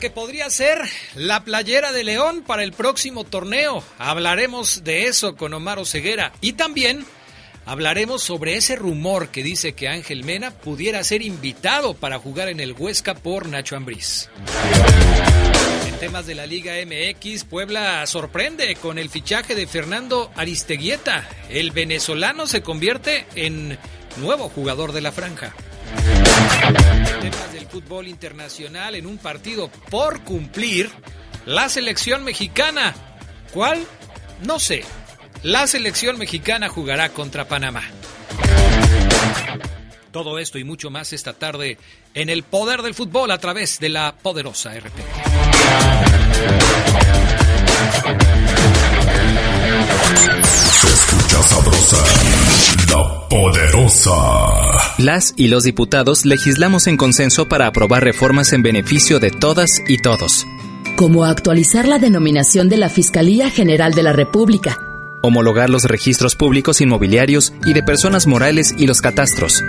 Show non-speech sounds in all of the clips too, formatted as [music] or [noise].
Que podría ser la playera de León para el próximo torneo. Hablaremos de eso con Omar Oseguera y también hablaremos sobre ese rumor que dice que Ángel Mena pudiera ser invitado para jugar en el Huesca por Nacho Ambriz. En temas de la Liga MX, Puebla sorprende con el fichaje de Fernando Aristeguieta. El venezolano se convierte en nuevo jugador de la franja. Temas del fútbol internacional en un partido por cumplir, la selección mexicana. ¿Cuál? No sé. La selección mexicana jugará contra Panamá. Todo esto y mucho más esta tarde en el poder del fútbol a través de la poderosa RP. Se escucha sabrosa, la poderosa. Las y los diputados legislamos en consenso para aprobar reformas en beneficio de todas y todos. como actualizar la denominación de la Fiscalía General de la República, Homologar los registros públicos inmobiliarios y de personas morales y los catastros.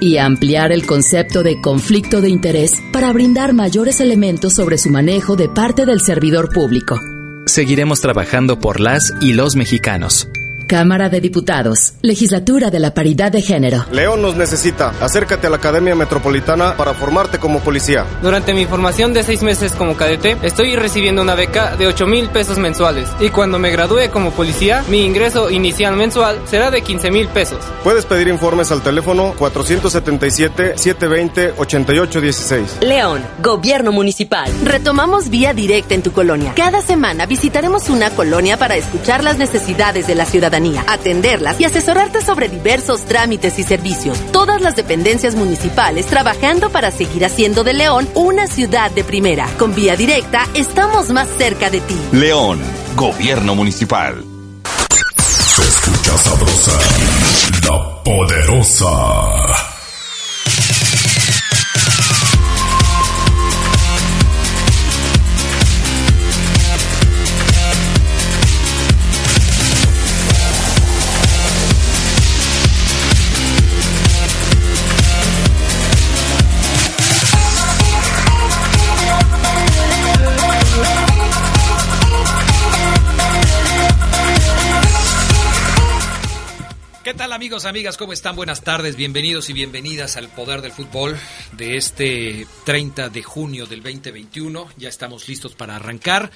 y ampliar el concepto de conflicto de interés para brindar mayores elementos sobre su manejo de parte del servidor público. Seguiremos trabajando por las y los mexicanos. Cámara de Diputados, Legislatura de la Paridad de Género. León nos necesita. Acércate a la Academia Metropolitana para formarte como policía. Durante mi formación de seis meses como cadete, estoy recibiendo una beca de 8 mil pesos mensuales. Y cuando me gradúe como policía, mi ingreso inicial mensual será de 15 mil pesos. Puedes pedir informes al teléfono 477-720-8816. León, Gobierno Municipal. Retomamos vía directa en tu colonia. Cada semana visitaremos una colonia para escuchar las necesidades de la ciudadanía, atenderlas y asesorarte sobre diversos trámites y servicios. Todas las dependencias municipales trabajando para seguir haciendo de León una ciudad de primera. Con vía directa estamos más cerca de ti. León, Gobierno Municipal. Se escucha sabrosa, la poderosa. Amigos, amigas? ¿Cómo están? Buenas tardes, bienvenidos y bienvenidas al Poder del Fútbol de este 30 de junio del 2021. Ya estamos listos para arrancar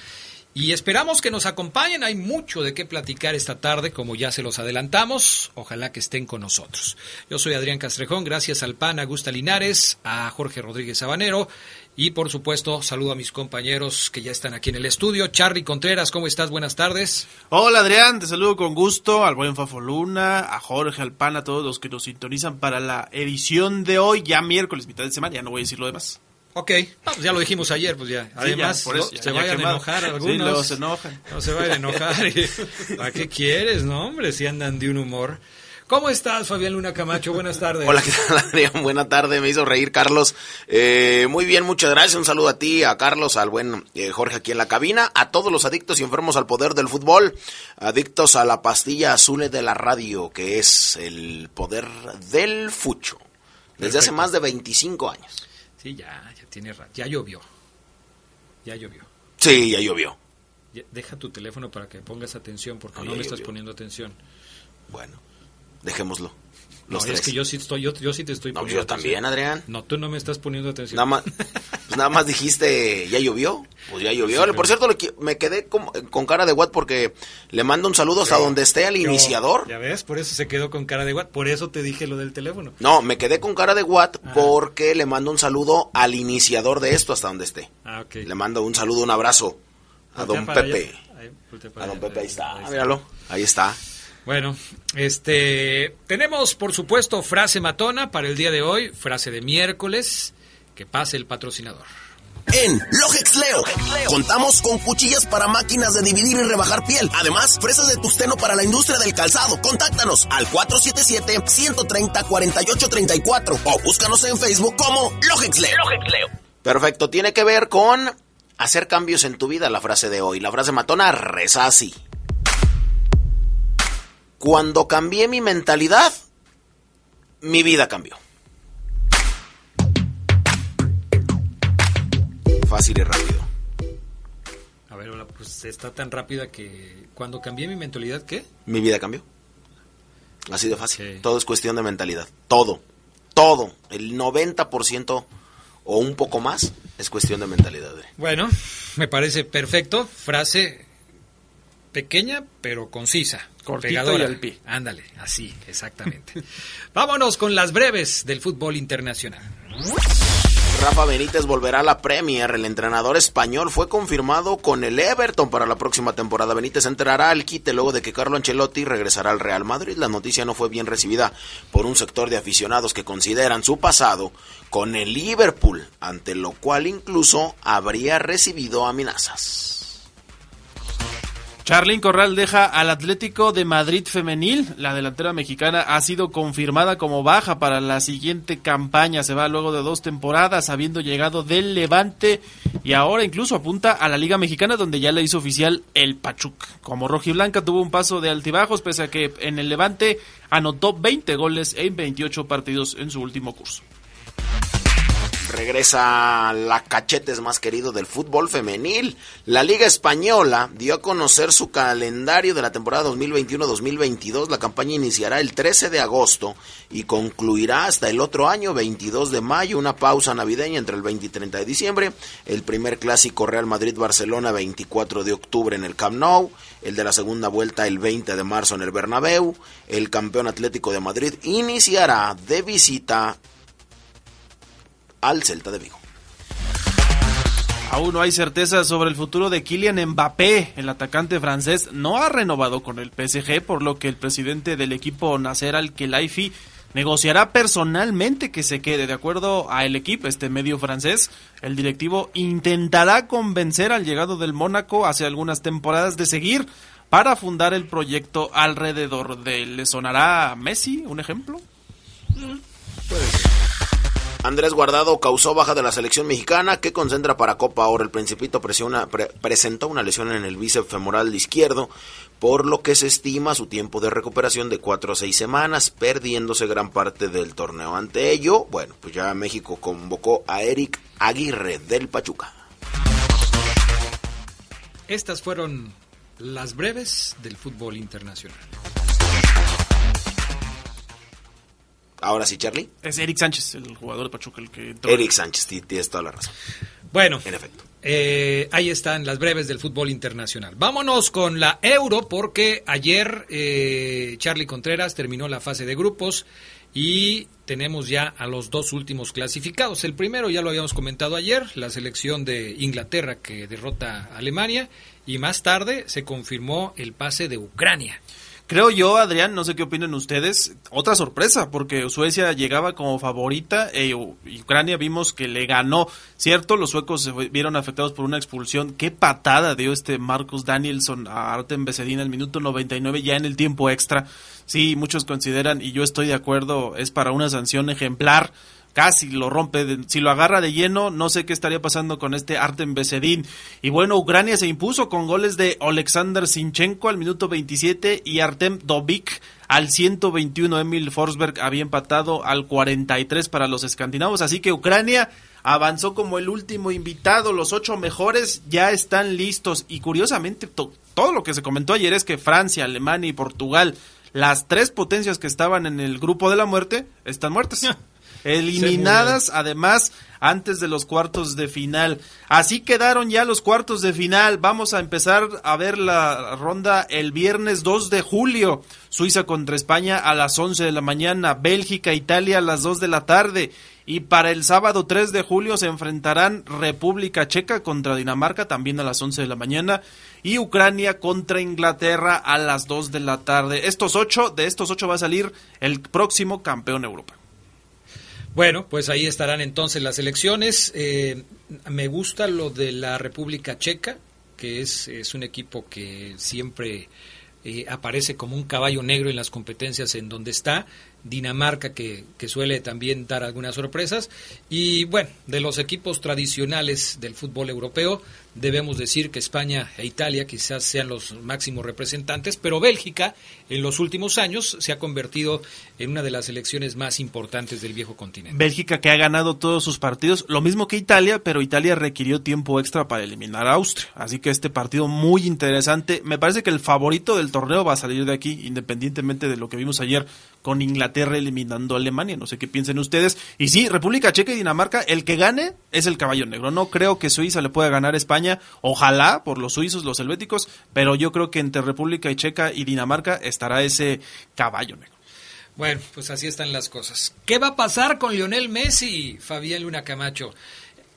y esperamos que nos acompañen. Hay mucho de qué platicar esta tarde, como ya se los adelantamos. Ojalá que estén con nosotros. Yo soy Adrián Castrejón, gracias al PAN, a Gusta Linares, a Jorge Rodríguez Sabanero y por supuesto saludo a mis compañeros que ya están aquí en el estudio. Charly Contreras, ¿cómo estás? Buenas tardes. Hola Adrián, te saludo con gusto, al buen Fafo Luna, a Jorge, al PAN, a todos los que nos sintonizan para la edición de hoy, ya miércoles, mitad de semana, ya no voy a decir lo demás. Ok, no, pues ya lo dijimos ayer, pues ya. Además, ya, por eso, no, ya, se ya vayan a quemado. enojar Sí, algunos. luego se enojan. No se vayan a enojar. y- [laughs] ¿Para qué quieres, no, hombre? Si andan de un humor. ¿Cómo estás, Fabián Luna Camacho? Buenas tardes. Hola, ¿qué tal, Adrián? [laughs] Buena tarde, me hizo reír Carlos. Eh, muy bien, muchas gracias. Un saludo a ti, a Carlos, al buen eh, Jorge aquí en la cabina, a todos los adictos y enfermos al poder del fútbol, adictos a la pastilla azul de la radio, que es el poder del fucho, desde hace más de 25 años. Sí, ya, ya tiene ra- Ya llovió. Ya llovió. Sí, ya llovió. Ya- deja tu teléfono para que pongas atención, porque No, no me estás poniendo atención. Bueno, dejémoslo. No, Los es tres. que yo sí, estoy, yo, yo sí te estoy No, poniendo yo también. Adrián. No, tú no me estás poniendo atención. Nada más, pues nada más dijiste, ¿ya llovió? Pues ya llovió. Sí, pero- Por cierto, le me quedé con, con cara de what porque le mando un saludo hasta donde esté al Yo- iniciador. Ya ves, por eso se quedó con cara de guat. Por eso te dije lo del teléfono. No, me quedé con cara de what Ah. porque le mando un saludo al iniciador de esto hasta donde esté. Ah, ok. Le mando un saludo, un abrazo a Voltea don Pepe. allá. A don. Pepe, ahí está. Ahí Míralo, ahí está. Bueno, este, tenemos por supuesto frase matona para el día de hoy, frase de miércoles, que pase el patrocinador. En Logex Leo, contamos con cuchillas para máquinas de dividir y rebajar piel. Además, fresas de tusteno para la industria del calzado. Contáctanos al 477-130-4834 o búscanos en Facebook como Logex Leo. Perfecto, tiene que ver con hacer cambios en tu vida la frase de hoy. La frase matona reza así. Cuando cambié mi mentalidad, mi vida cambió. Fácil y rápido. A ver, hola, pues está tan rápida que cuando cambié mi mentalidad, ¿qué? Mi vida cambió. Así de fácil. Todo es cuestión de mentalidad. Todo. Todo. El 90% o un poco más es cuestión de mentalidad. Bueno, me parece perfecto. Frase pequeña pero concisa. Cortito y al pie. Ándale, así, exactamente. [laughs] Vámonos con las breves del fútbol internacional. Rafa Benítez volverá a la Premier. El entrenador español fue confirmado con el Everton para la próxima temporada. Benítez entrará al quite luego de que Carlo Ancelotti regresará al Real Madrid. La noticia no fue bien recibida por un sector de aficionados que consideran su pasado con el Liverpool, ante lo cual incluso habría recibido amenazas. Charlín Corral deja al Atlético de Madrid femenil. La delantera mexicana ha sido confirmada como baja para la siguiente campaña. Se va luego de dos temporadas, habiendo llegado del Levante y ahora incluso apunta a la Liga Mexicana, donde ya le hizo oficial el Pachuca. Como rojiblanca tuvo un paso de altibajos, pese a que en el Levante anotó 20 goles en 28 partidos en su último curso. Regresa la cachetes más querido del fútbol femenil. La Liga Española dio a conocer su calendario de la temporada 2021-2022. La campaña iniciará el 13 de agosto y concluirá hasta el otro año, 22 de mayo. Una pausa navideña entre el 20 y 30 de diciembre. El primer clásico Real Madrid-Barcelona, 24 de octubre en el Camp Nou. El de la segunda vuelta, el 20 de marzo en el Bernabéu. El campeón Atlético de Madrid iniciará de visita al Celta de Vigo. Aún no hay certeza sobre el futuro de Kylian Mbappé. El atacante francés no ha renovado con el PSG, por lo que el presidente del equipo Nasser Al-Khelaifi negociará personalmente que se quede. De acuerdo a el equipo, este medio francés, el directivo intentará convencer al llegado del Mónaco hace algunas temporadas de seguir para fundar el proyecto alrededor de él. ¿Le sonará Messi un ejemplo? Andrés Guardado causó baja de la selección mexicana que concentra para Copa Oro. El Principito presentó una lesión en el bíceps femoral izquierdo, por lo que se estima su tiempo de recuperación de cuatro a seis semanas, perdiéndose gran parte del torneo. Ante ello, bueno, pues ya México convocó a Eric Aguirre del Pachuca. Estas fueron las breves del fútbol internacional. Ahora sí, Charlie. Es Eric Sánchez, el jugador de Pachuca, el que... Entró. Eric Sánchez, tienes toda la razón. Bueno. En efecto. Eh, ahí están las breves del fútbol internacional. Vámonos con la Euro porque ayer eh, Charlie Contreras terminó la fase de grupos y tenemos ya a los dos últimos clasificados. El primero ya lo habíamos comentado ayer, la selección de Inglaterra que derrota a Alemania y más tarde se confirmó el pase de Ucrania. Creo yo, Adrián, no sé qué opinan ustedes, otra sorpresa, porque Suecia llegaba como favorita e Ucrania vimos que le ganó, ¿cierto? Los suecos se vieron afectados por una expulsión. Qué patada dio este Marcus Danielson a Artem Besedina el minuto 99 ya en el tiempo extra. Sí, muchos consideran, y yo estoy de acuerdo, es para una sanción ejemplar casi lo rompe, si lo agarra de lleno, no sé qué estaría pasando con este Artem Besedín. Y bueno, Ucrania se impuso con goles de Alexander Sinchenko al minuto 27 y Artem Dovik al 121. Emil Forsberg había empatado al 43 para los escandinavos, así que Ucrania avanzó como el último invitado, los ocho mejores ya están listos y curiosamente todo lo que se comentó ayer es que Francia, Alemania y Portugal, las tres potencias que estaban en el grupo de la muerte, están muertas. [laughs] eliminadas además antes de los cuartos de final. Así quedaron ya los cuartos de final. Vamos a empezar a ver la ronda el viernes 2 de julio. Suiza contra España a las 11 de la mañana, Bélgica, Italia a las 2 de la tarde. Y para el sábado 3 de julio se enfrentarán República Checa contra Dinamarca también a las 11 de la mañana y Ucrania contra Inglaterra a las 2 de la tarde. Estos ocho, de estos ocho va a salir el próximo campeón Europa. Bueno, pues ahí estarán entonces las elecciones. Eh, me gusta lo de la República Checa, que es, es un equipo que siempre eh, aparece como un caballo negro en las competencias en donde está. Dinamarca que, que, suele también dar algunas sorpresas. Y bueno, de los equipos tradicionales del fútbol europeo, debemos decir que España e Italia quizás sean los máximos representantes, pero Bélgica en los últimos años se ha convertido en una de las selecciones más importantes del viejo continente. Bélgica que ha ganado todos sus partidos, lo mismo que Italia, pero Italia requirió tiempo extra para eliminar a Austria. Así que este partido muy interesante. Me parece que el favorito del torneo va a salir de aquí, independientemente de lo que vimos ayer con Inglaterra eliminando a Alemania. No sé qué piensen ustedes. Y sí, República Checa y Dinamarca, el que gane es el caballo negro. No creo que Suiza le pueda ganar a España. Ojalá por los suizos, los helvéticos, pero yo creo que entre República y Checa y Dinamarca estará ese caballo negro. Bueno, pues así están las cosas. ¿Qué va a pasar con Lionel Messi, Fabián Luna Camacho?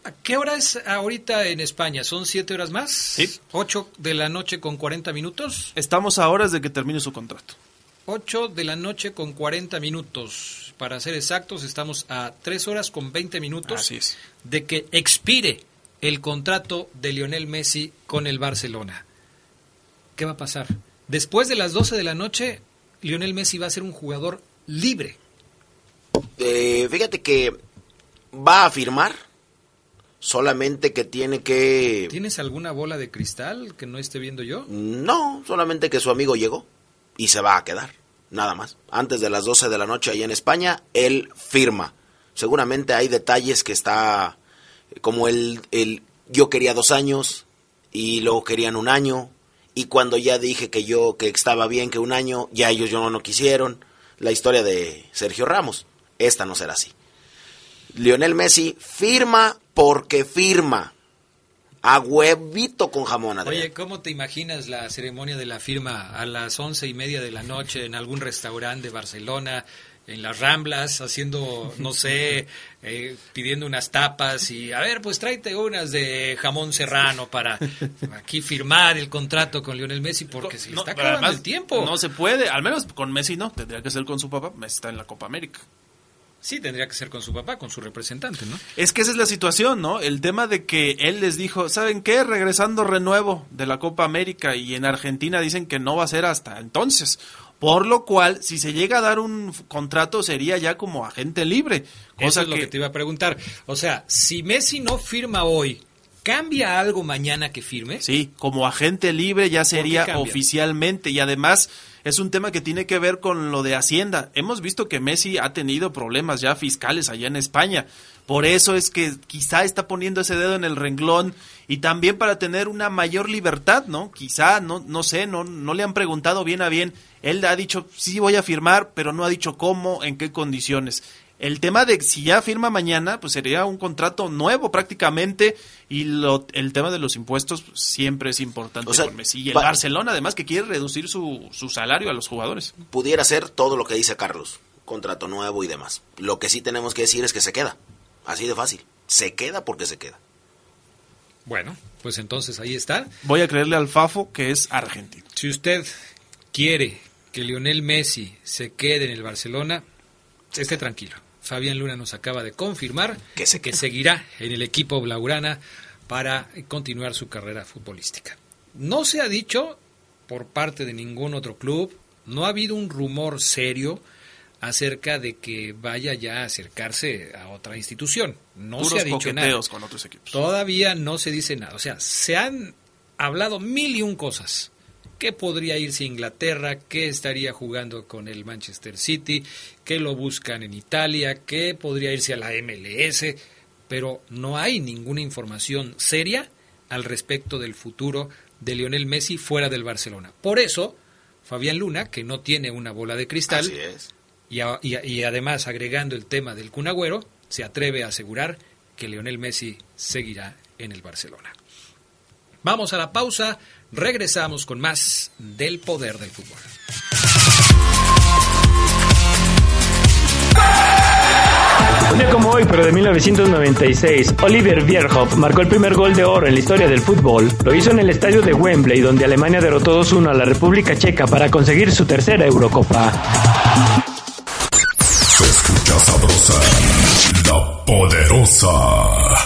¿A qué hora es ahorita en España? ¿Son siete horas más? Sí. ¿Ocho de la noche con 40 minutos? Estamos a horas de que termine su contrato. 8 de la noche con 40 minutos. Para ser exactos, estamos a 3 horas con 20 minutos Así es. de que expire el contrato de Lionel Messi con el Barcelona. ¿Qué va a pasar? Después de las 12 de la noche, Lionel Messi va a ser un jugador libre. Eh, fíjate que va a firmar, solamente que tiene que... ¿Tienes alguna bola de cristal que no esté viendo yo? No, solamente que su amigo llegó y se va a quedar, nada más. Antes de las 12 de la noche ahí en España, él firma. Seguramente hay detalles que está como el, el yo quería dos años y luego querían un año y cuando ya dije que yo que estaba bien que un año, ya ellos yo no, no quisieron. La historia de Sergio Ramos, esta no será así. Lionel Messi firma porque firma. A huevito con jamón. Adrián. Oye, ¿cómo te imaginas la ceremonia de la firma a las once y media de la noche en algún restaurante de Barcelona, en las Ramblas, haciendo, no sé, [laughs] eh, pidiendo unas tapas y, a ver, pues tráete unas de jamón serrano para aquí firmar el contrato con Lionel Messi porque se le No, está pero acabando además, el tiempo. No se puede, al menos con Messi no, tendría que ser con su papá, Messi está en la Copa América. Sí, tendría que ser con su papá, con su representante, ¿no? Es que esa es la situación, ¿no? El tema de que él les dijo, ¿saben qué? Regresando renuevo de la Copa América y en Argentina dicen que no va a ser hasta entonces. Por lo cual, si se llega a dar un contrato, sería ya como agente libre. Eso es lo que te iba a preguntar. O sea, si Messi no firma hoy, ¿cambia algo mañana que firme? Sí, como agente libre ya sería oficialmente y además es un tema que tiene que ver con lo de Hacienda. Hemos visto que Messi ha tenido problemas ya fiscales allá en España. Por eso es que quizá está poniendo ese dedo en el renglón y también para tener una mayor libertad, ¿no? Quizá, no, no sé, no, no le han preguntado bien a bien. Él ha dicho, sí voy a firmar, pero no ha dicho cómo, en qué condiciones. El tema de si ya firma mañana, pues sería un contrato nuevo prácticamente y lo, el tema de los impuestos pues, siempre es importante O sea, con Messi. Y el va- Barcelona además que quiere reducir su, su salario a los jugadores. Pudiera ser todo lo que dice Carlos, contrato nuevo y demás. Lo que sí tenemos que decir es que se queda, así de fácil. Se queda porque se queda. Bueno, pues entonces ahí está. Voy a creerle al Fafo que es argentino. Si usted quiere que Lionel Messi se quede en el Barcelona, esté tranquilo. Fabián Luna nos acaba de confirmar Que se que seguirá en el equipo blaugrana para continuar su carrera futbolística. No se ha dicho por parte de ningún otro club, no ha habido un rumor serio acerca de que vaya ya a acercarse a otra institución. No Puros se ha dicho nada. con otros equipos. Todavía no se dice nada. O sea, se han hablado mil y un cosas. ¿Qué podría irse a Inglaterra? ¿Qué estaría jugando con el Manchester City? ¿Qué lo buscan en Italia? ¿Qué podría irse a la MLS? Pero no hay ninguna información seria al respecto del futuro de Lionel Messi fuera del Barcelona. Por eso, Fabián Luna, que no tiene una bola de cristal, y, a- y a- y además agregando el tema del Cunagüero, se atreve a asegurar que Lionel Messi seguirá en el Barcelona. Vamos a la pausa, regresamos con más del poder del fútbol. Un día como hoy, pero de 1996, Oliver Bierhoff marcó el primer gol de oro en la historia del fútbol. Lo hizo en el estadio de Wembley, donde Alemania derrotó 2-1 a la República Checa para conseguir su tercera Eurocopa. Se escucha sabrosa, La Poderosa.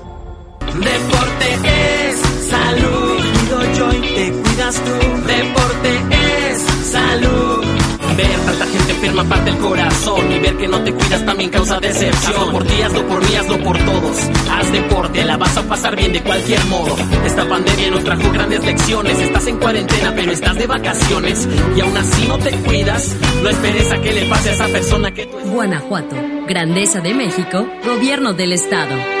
Deporte es salud. Digo yo y te cuidas tú. Deporte es salud. Ver tanta gente enferma parte el corazón y ver que no te cuidas también causa decepción. Hazlo por ti, hazlo por mí, hazlo por todos. Haz deporte, la vas a pasar bien de cualquier modo. Esta pandemia nos trajo grandes lecciones. Estás en cuarentena, pero estás de vacaciones y aún así no te cuidas. No esperes a que le pase a esa persona que tú. Guanajuato, Grandeza de México, Gobierno del Estado.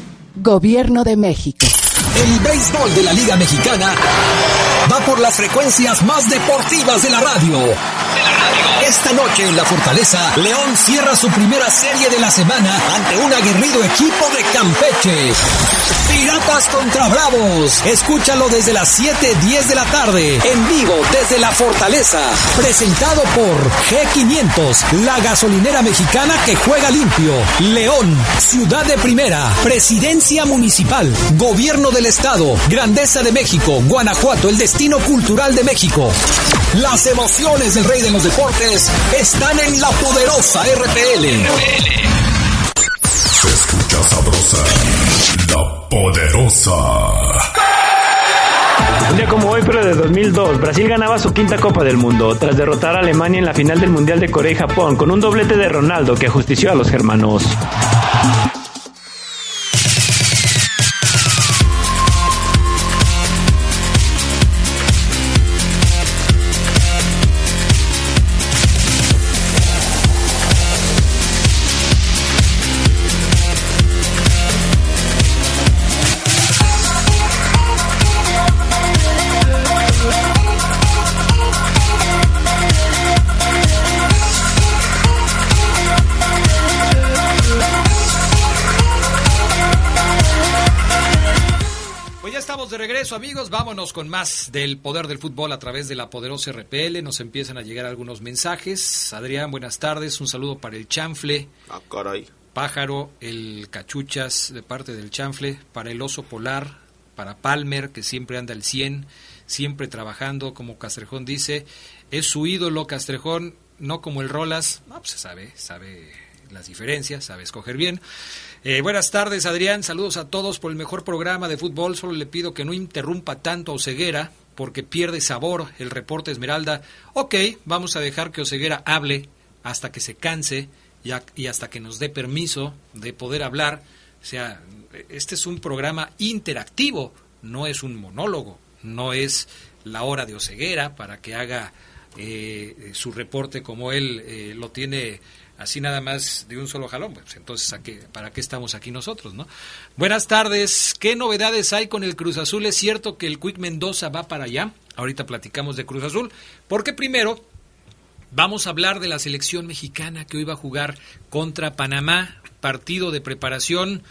Gobierno de México. El béisbol de la Liga Mexicana va por las frecuencias más deportivas de la radio. Esta noche en la Fortaleza, León cierra su primera serie de la semana ante un aguerrido equipo de Campeche. Piratas contra Bravos. Escúchalo desde las 7:10 de la tarde, en vivo desde la Fortaleza. Presentado por G500, la gasolinera mexicana que juega limpio. León, ciudad de primera, presidencia municipal, gobierno del estado, grandeza de México, Guanajuato, el destino cultural de México. Las emociones del rey de los deportes están en la poderosa RPL. Se escucha sabrosa, la poderosa. Un día como hoy, pero de 2002, Brasil ganaba su quinta Copa del Mundo tras derrotar a Alemania en la final del Mundial de Corea y Japón con un doblete de Ronaldo que ajustició a los germanos. Amigos. Vámonos con más del poder del fútbol a través de la poderosa RPL. Nos empiezan a llegar algunos mensajes. Adrián, buenas tardes. Un saludo para el chanfle. Ah, caray. Pájaro, el cachuchas de parte del chanfle, para el oso polar, para Palmer, que siempre anda al 100, siempre trabajando, como Castrejón dice. Es su ídolo, Castrejón, no como el Rolas. No, pues sabe, sabe las diferencias, sabe escoger bien. Eh, buenas tardes, Adrián. Saludos a todos por el mejor programa de fútbol. Solo le pido que no interrumpa tanto a Oseguera porque pierde sabor el reporte Esmeralda. Ok, vamos a dejar que Oseguera hable hasta que se canse y, hasta que nos dé permiso de poder hablar. O sea, este es un programa interactivo, no es un monólogo, no es la hora de Oseguera para que haga eh, su reporte como él eh, lo tiene así nada más de un solo jalón. Pues entonces, ¿a qué, ¿para qué estamos aquí nosotros, no? Buenas tardes. ¿Qué novedades hay con el Cruz Azul? ¿Es cierto que el Quick Mendoza va para allá? Ahorita platicamos de Cruz Azul. Porque primero vamos a hablar de la selección mexicana que hoy va a jugar contra Panamá. Partido de preparación.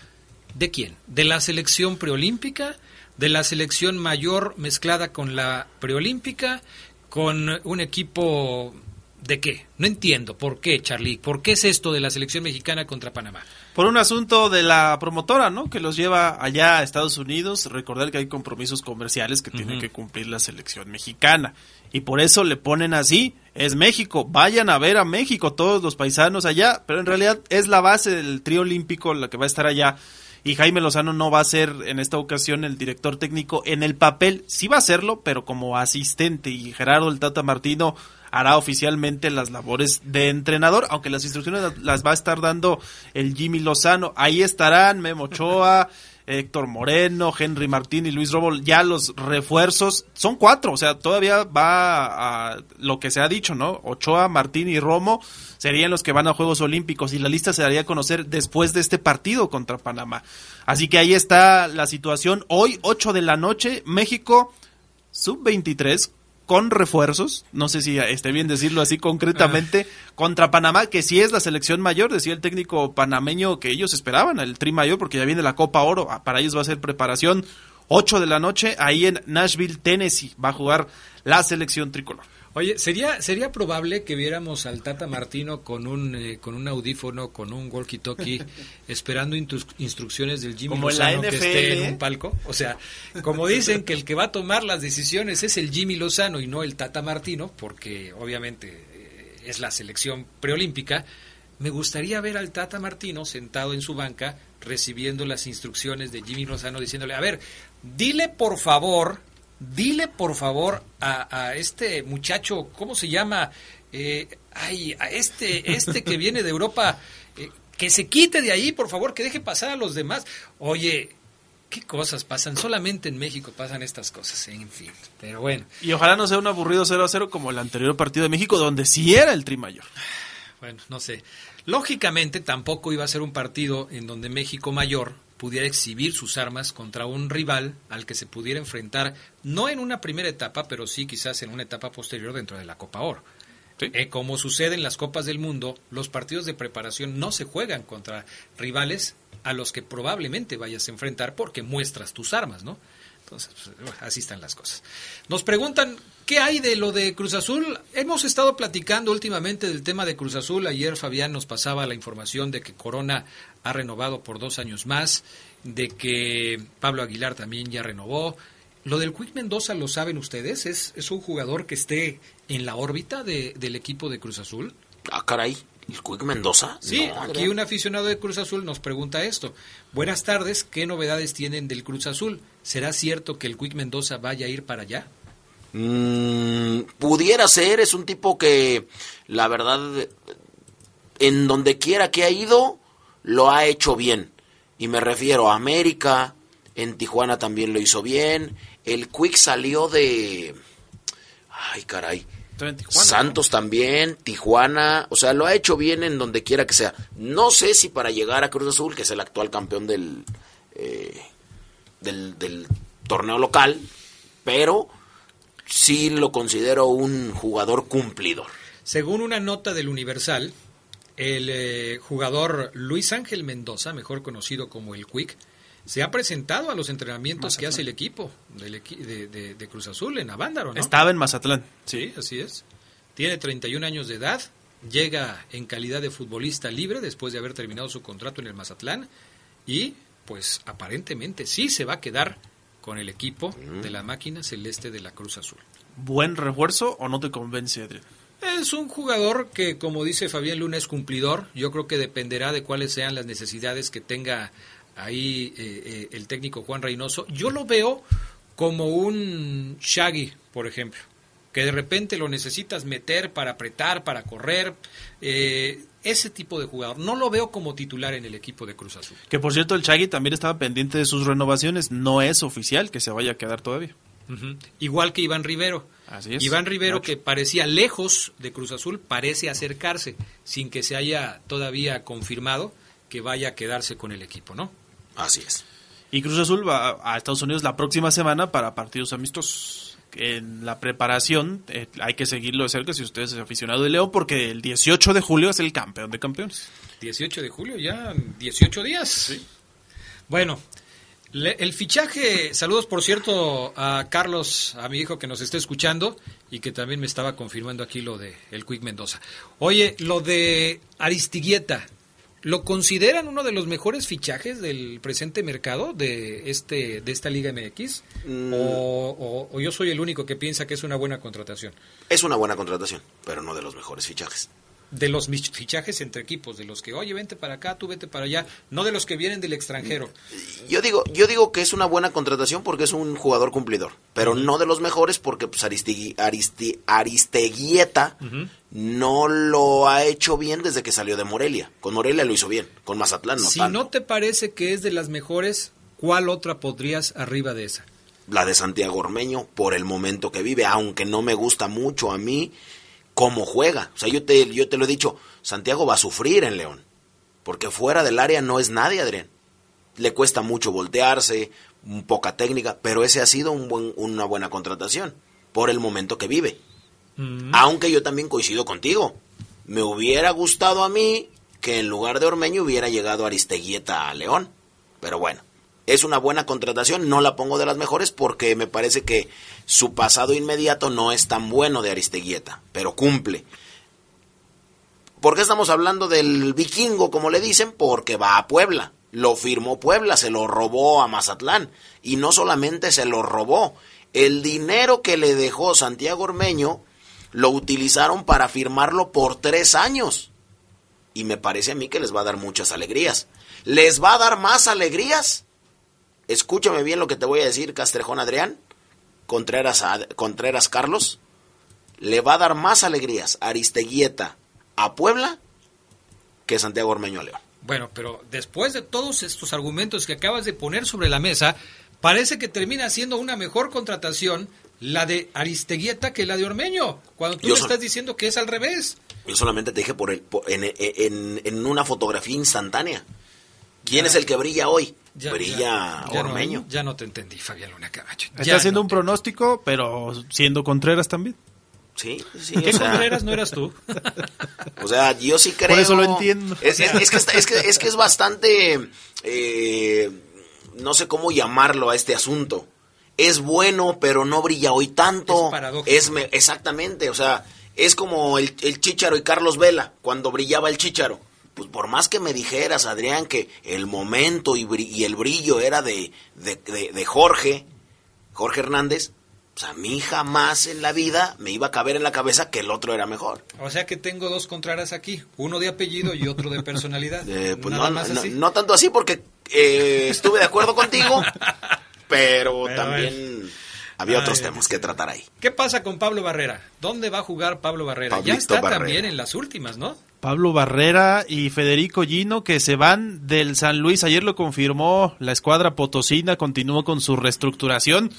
¿De quién? ¿De la selección preolímpica? ¿De la selección mayor mezclada con la preolímpica? ¿Con un equipo ¿De qué? No entiendo. ¿Por qué, Charlie? ¿Por qué es esto de la selección mexicana contra Panamá? Por un asunto de la promotora, ¿no? Que los lleva allá a Estados Unidos. Recordar que hay compromisos comerciales que tiene que cumplir la selección mexicana. Y por eso le ponen así. Es México. Vayan a ver a México todos los paisanos allá. Pero en realidad es la base del trío olímpico la que va a estar allá. Y Jaime Lozano no va a ser en esta ocasión el director técnico en el papel. Sí va a serlo, pero como asistente. Y Gerardo el Tata Martino hará oficialmente las labores de entrenador, aunque las instrucciones las- va a estar dando el Jimmy Lozano. Ahí estarán Memo Ochoa, [laughs] Héctor Moreno, Henry Martín y Luis Robo, ya los refuerzos son cuatro, o sea, todavía va a lo que se ha dicho, ¿no? Ochoa, Martín y Romo serían los que van a Juegos Olímpicos y la lista se daría a conocer después de este partido contra Panamá. Así que ahí está la situación. Hoy, 8 de la noche, México, sub-23, con refuerzos, no sé si esté bien decirlo así concretamente, ah. contra Panamá, que sí es la selección mayor, decía el técnico panameño que ellos esperaban, el tri mayor, porque ya viene la Copa Oro, ah, para ellos va a ser preparación 8 de la noche, ahí en Nashville, Tennessee, va a jugar la selección tricolor. Oye, ¿sería, ¿sería probable que viéramos al Tata Martino con un, eh, con un audífono, con un walkie-talkie, [laughs] esperando instrucciones del Jimmy Lozano que esté en un palco? O sea, como dicen que el que va a tomar las decisiones es el Jimmy Lozano y no el Tata Martino, porque obviamente eh, es la selección preolímpica, me gustaría ver al Tata Martino sentado en su banca recibiendo las instrucciones de Jimmy Lozano diciéndole, a ver, dile por favor dile por favor a, este muchacho, ¿cómo se llama? Eh, ay, a este, este que [laughs] viene de Europa, eh, que se quite de ahí, por favor, que deje pasar a los demás. Oye, qué cosas pasan, solamente en México pasan estas cosas, en fin, pero bueno. Y ojalá no sea un aburrido 0 a 0 como el anterior partido de México, donde sí era el tri mayor. Bueno, no sé. Lógicamente tampoco iba a ser un partido en donde México mayor pudiera exhibir sus armas contra un rival al que se pudiera enfrentar, no en una primera etapa, pero sí quizás en una etapa posterior dentro de la Copa Oro. Eh, como sucede en las Copas del Mundo, los partidos de preparación no se juegan contra rivales a los que probablemente vayas a enfrentar porque muestras tus armas, ¿no? Entonces, pues, así están las cosas. Nos preguntan, ¿qué hay de lo de Cruz Azul? Hemos estado platicando últimamente del tema de Cruz Azul. Ayer Fabián nos pasaba la información de que Corona ha renovado por dos años más, de que Pablo Aguilar también ya renovó. Lo del Quick Mendoza, ¿lo saben ustedes? ¿Es, es un jugador que esté en la órbita de, del equipo de Cruz Azul? Ah, caray. ¿El Quick Mendoza? Sí, aquí un aficionado de Cruz Azul nos pregunta esto. Buenas tardes, ¿qué novedades tienen del Cruz Azul? ¿Será cierto que el Quick Mendoza vaya a ir para allá? Mm, pudiera ser, es un tipo que la verdad, en donde quiera que ha ido, lo ha hecho bien. Y me refiero a América, en Tijuana también lo hizo bien. El Quick salió de... Ay, caray. Santos también, Tijuana, o sea, lo ha hecho bien en donde quiera que sea. No sé si para llegar a Cruz Azul, que es el actual campeón del, eh, del, del torneo local, pero sí lo considero un jugador cumplidor. Según una nota del Universal, el eh, jugador Luis Ángel Mendoza, mejor conocido como el Quick, se ha presentado a los entrenamientos que hace el equipo de, Cruz Azul en Avándaro, ¿no? Estaba en Mazatlán. Sí, así es. Tiene 31 años de edad, llega en calidad de futbolista libre después de haber terminado su contrato en el Mazatlán y pues aparentemente sí se va a quedar con el equipo de la máquina celeste de la Cruz Azul. ¿Buen refuerzo o no te convence, Adrián? Es un jugador que, como dice Fabián Luna, es cumplidor. Yo creo que dependerá de cuáles sean las necesidades que tenga ahí eh, eh, el técnico Juan Reynoso. Yo lo veo como un Shaggy, por ejemplo, que de repente lo necesitas meter para apretar, para correr. Eh, ese tipo de jugador. No lo veo como titular en el equipo de Cruz Azul. Que por cierto, el Shaggy también estaba pendiente de sus renovaciones. No es oficial que se vaya a quedar todavía. Igual que Iván Rivero. Iván Rivero, que parecía lejos de Cruz Azul, parece acercarse, sin que se haya todavía confirmado que vaya a quedarse con el equipo, ¿no? Así es. Y Cruz Azul va a Estados Unidos la próxima semana para partidos amistosos. En la preparación eh, hay que seguirlo de cerca si usted es aficionado de León, porque el 18 de julio es el campeón de campeones. 18 de julio, ya 18 días. Sí. Bueno, el fichaje, saludos por cierto a Carlos, a mi hijo que nos está escuchando y que también me estaba confirmando aquí lo de el Quick Mendoza. Oye, lo de Aristigueta, ¿lo consideran uno de los mejores fichajes del presente mercado de este de esta Liga MX? Mm. o yo soy el único que piensa que es una buena contratación? Es una buena contratación, pero no de los mejores fichajes de los fichajes entre equipos, de los que, oye, vente para acá, tú vete para allá, no de los que vienen del extranjero. Yo digo, yo digo que es una buena contratación porque es un jugador cumplidor, pero no de los mejores porque pues, Aristeguieta no lo ha hecho bien desde que salió de Morelia. Con Morelia lo hizo bien, con Mazatlán no Si no te parece que es de las mejores, ¿cuál otra podrías arriba de esa? La de Santiago Ormeño, por el momento que vive, aunque no me gusta mucho a mí cómo juega. O sea, yo te, yo te lo he dicho, Santiago va a sufrir en León, porque fuera del área no es nadie, Adrián. Le cuesta mucho voltearse, poca técnica, pero ese ha sido un buen, una buena contratación por el momento que vive. Aunque yo también coincido contigo. Me hubiera gustado a mí que en lugar de Ormeño hubiera llegado Aristeguieta a León. Pero bueno, es una buena contratación. No la pongo de las mejores porque me parece que su pasado inmediato no es tan bueno de Aristeguieta, pero cumple. ¿Por qué estamos hablando del vikingo, como le dicen? Porque va a Puebla. Lo firmó Puebla, se lo robó a Mazatlán. Y no solamente se lo robó, el dinero que le dejó Santiago Ormeño lo utilizaron para firmarlo por tres años. Y me parece a mí que les va a dar muchas alegrías. ¿Les va a dar más alegrías? Escúchame bien lo que te voy a decir, Castrejón Adrián, Contreras, Contreras Carlos. Le va a dar más alegrías Aristeguieta a Puebla que Santiago Ormeño a León. Bueno, pero después de todos estos argumentos que acabas de poner sobre la mesa, parece que termina siendo una mejor contratación la de Aristeguieta que la de Ormeño, cuando tú Yo so- estás diciendo que es al revés. Yo solamente te dije por el, por- en, en- en una fotografía instantánea. ¿Quién es el que brilla hoy? Ya- brilla ya- ya no- Ormeño. ya no te entendí, Fabián Luna Camacho. Está haciendo no un pronóstico, pero siendo Contreras también. Sí, sí. ¿Qué o sea, Contreras no eras tú? O sea, yo sí creo. Por eso lo entiendo. Es, es- es que, está- es, que, es que es bastante. eh, no sé cómo llamarlo a este asunto. Es bueno, pero no brilla hoy tanto. Es paradójico. Es me- exactamente, o sea, es como el, el Chícharo y Carlos Vela, cuando brillaba el Chícharo. Pues por más que me dijeras, Adrián, que el momento y, el brillo era de, de, de- de Jorge, Jorge Hernández, pues a mí jamás en la vida me iba a caber en la cabeza que el otro era mejor. O sea que tengo dos Contreras aquí, uno de apellido y otro de personalidad. [laughs] Eh, pues Nada no, más no, así. no tanto así porque eh, estuve de acuerdo contigo, [laughs] pero, Pero también había Ay, otros temas que tratar ahí. ¿Qué pasa con Pablo Barrera? ¿Dónde va a jugar Pablo Barrera? ya está Barrera. también en las últimas, ¿no? Pablo Barrera y Federico Gino que se van del San Luis. Ayer lo confirmó la escuadra potosina, continuó con su reestructuración.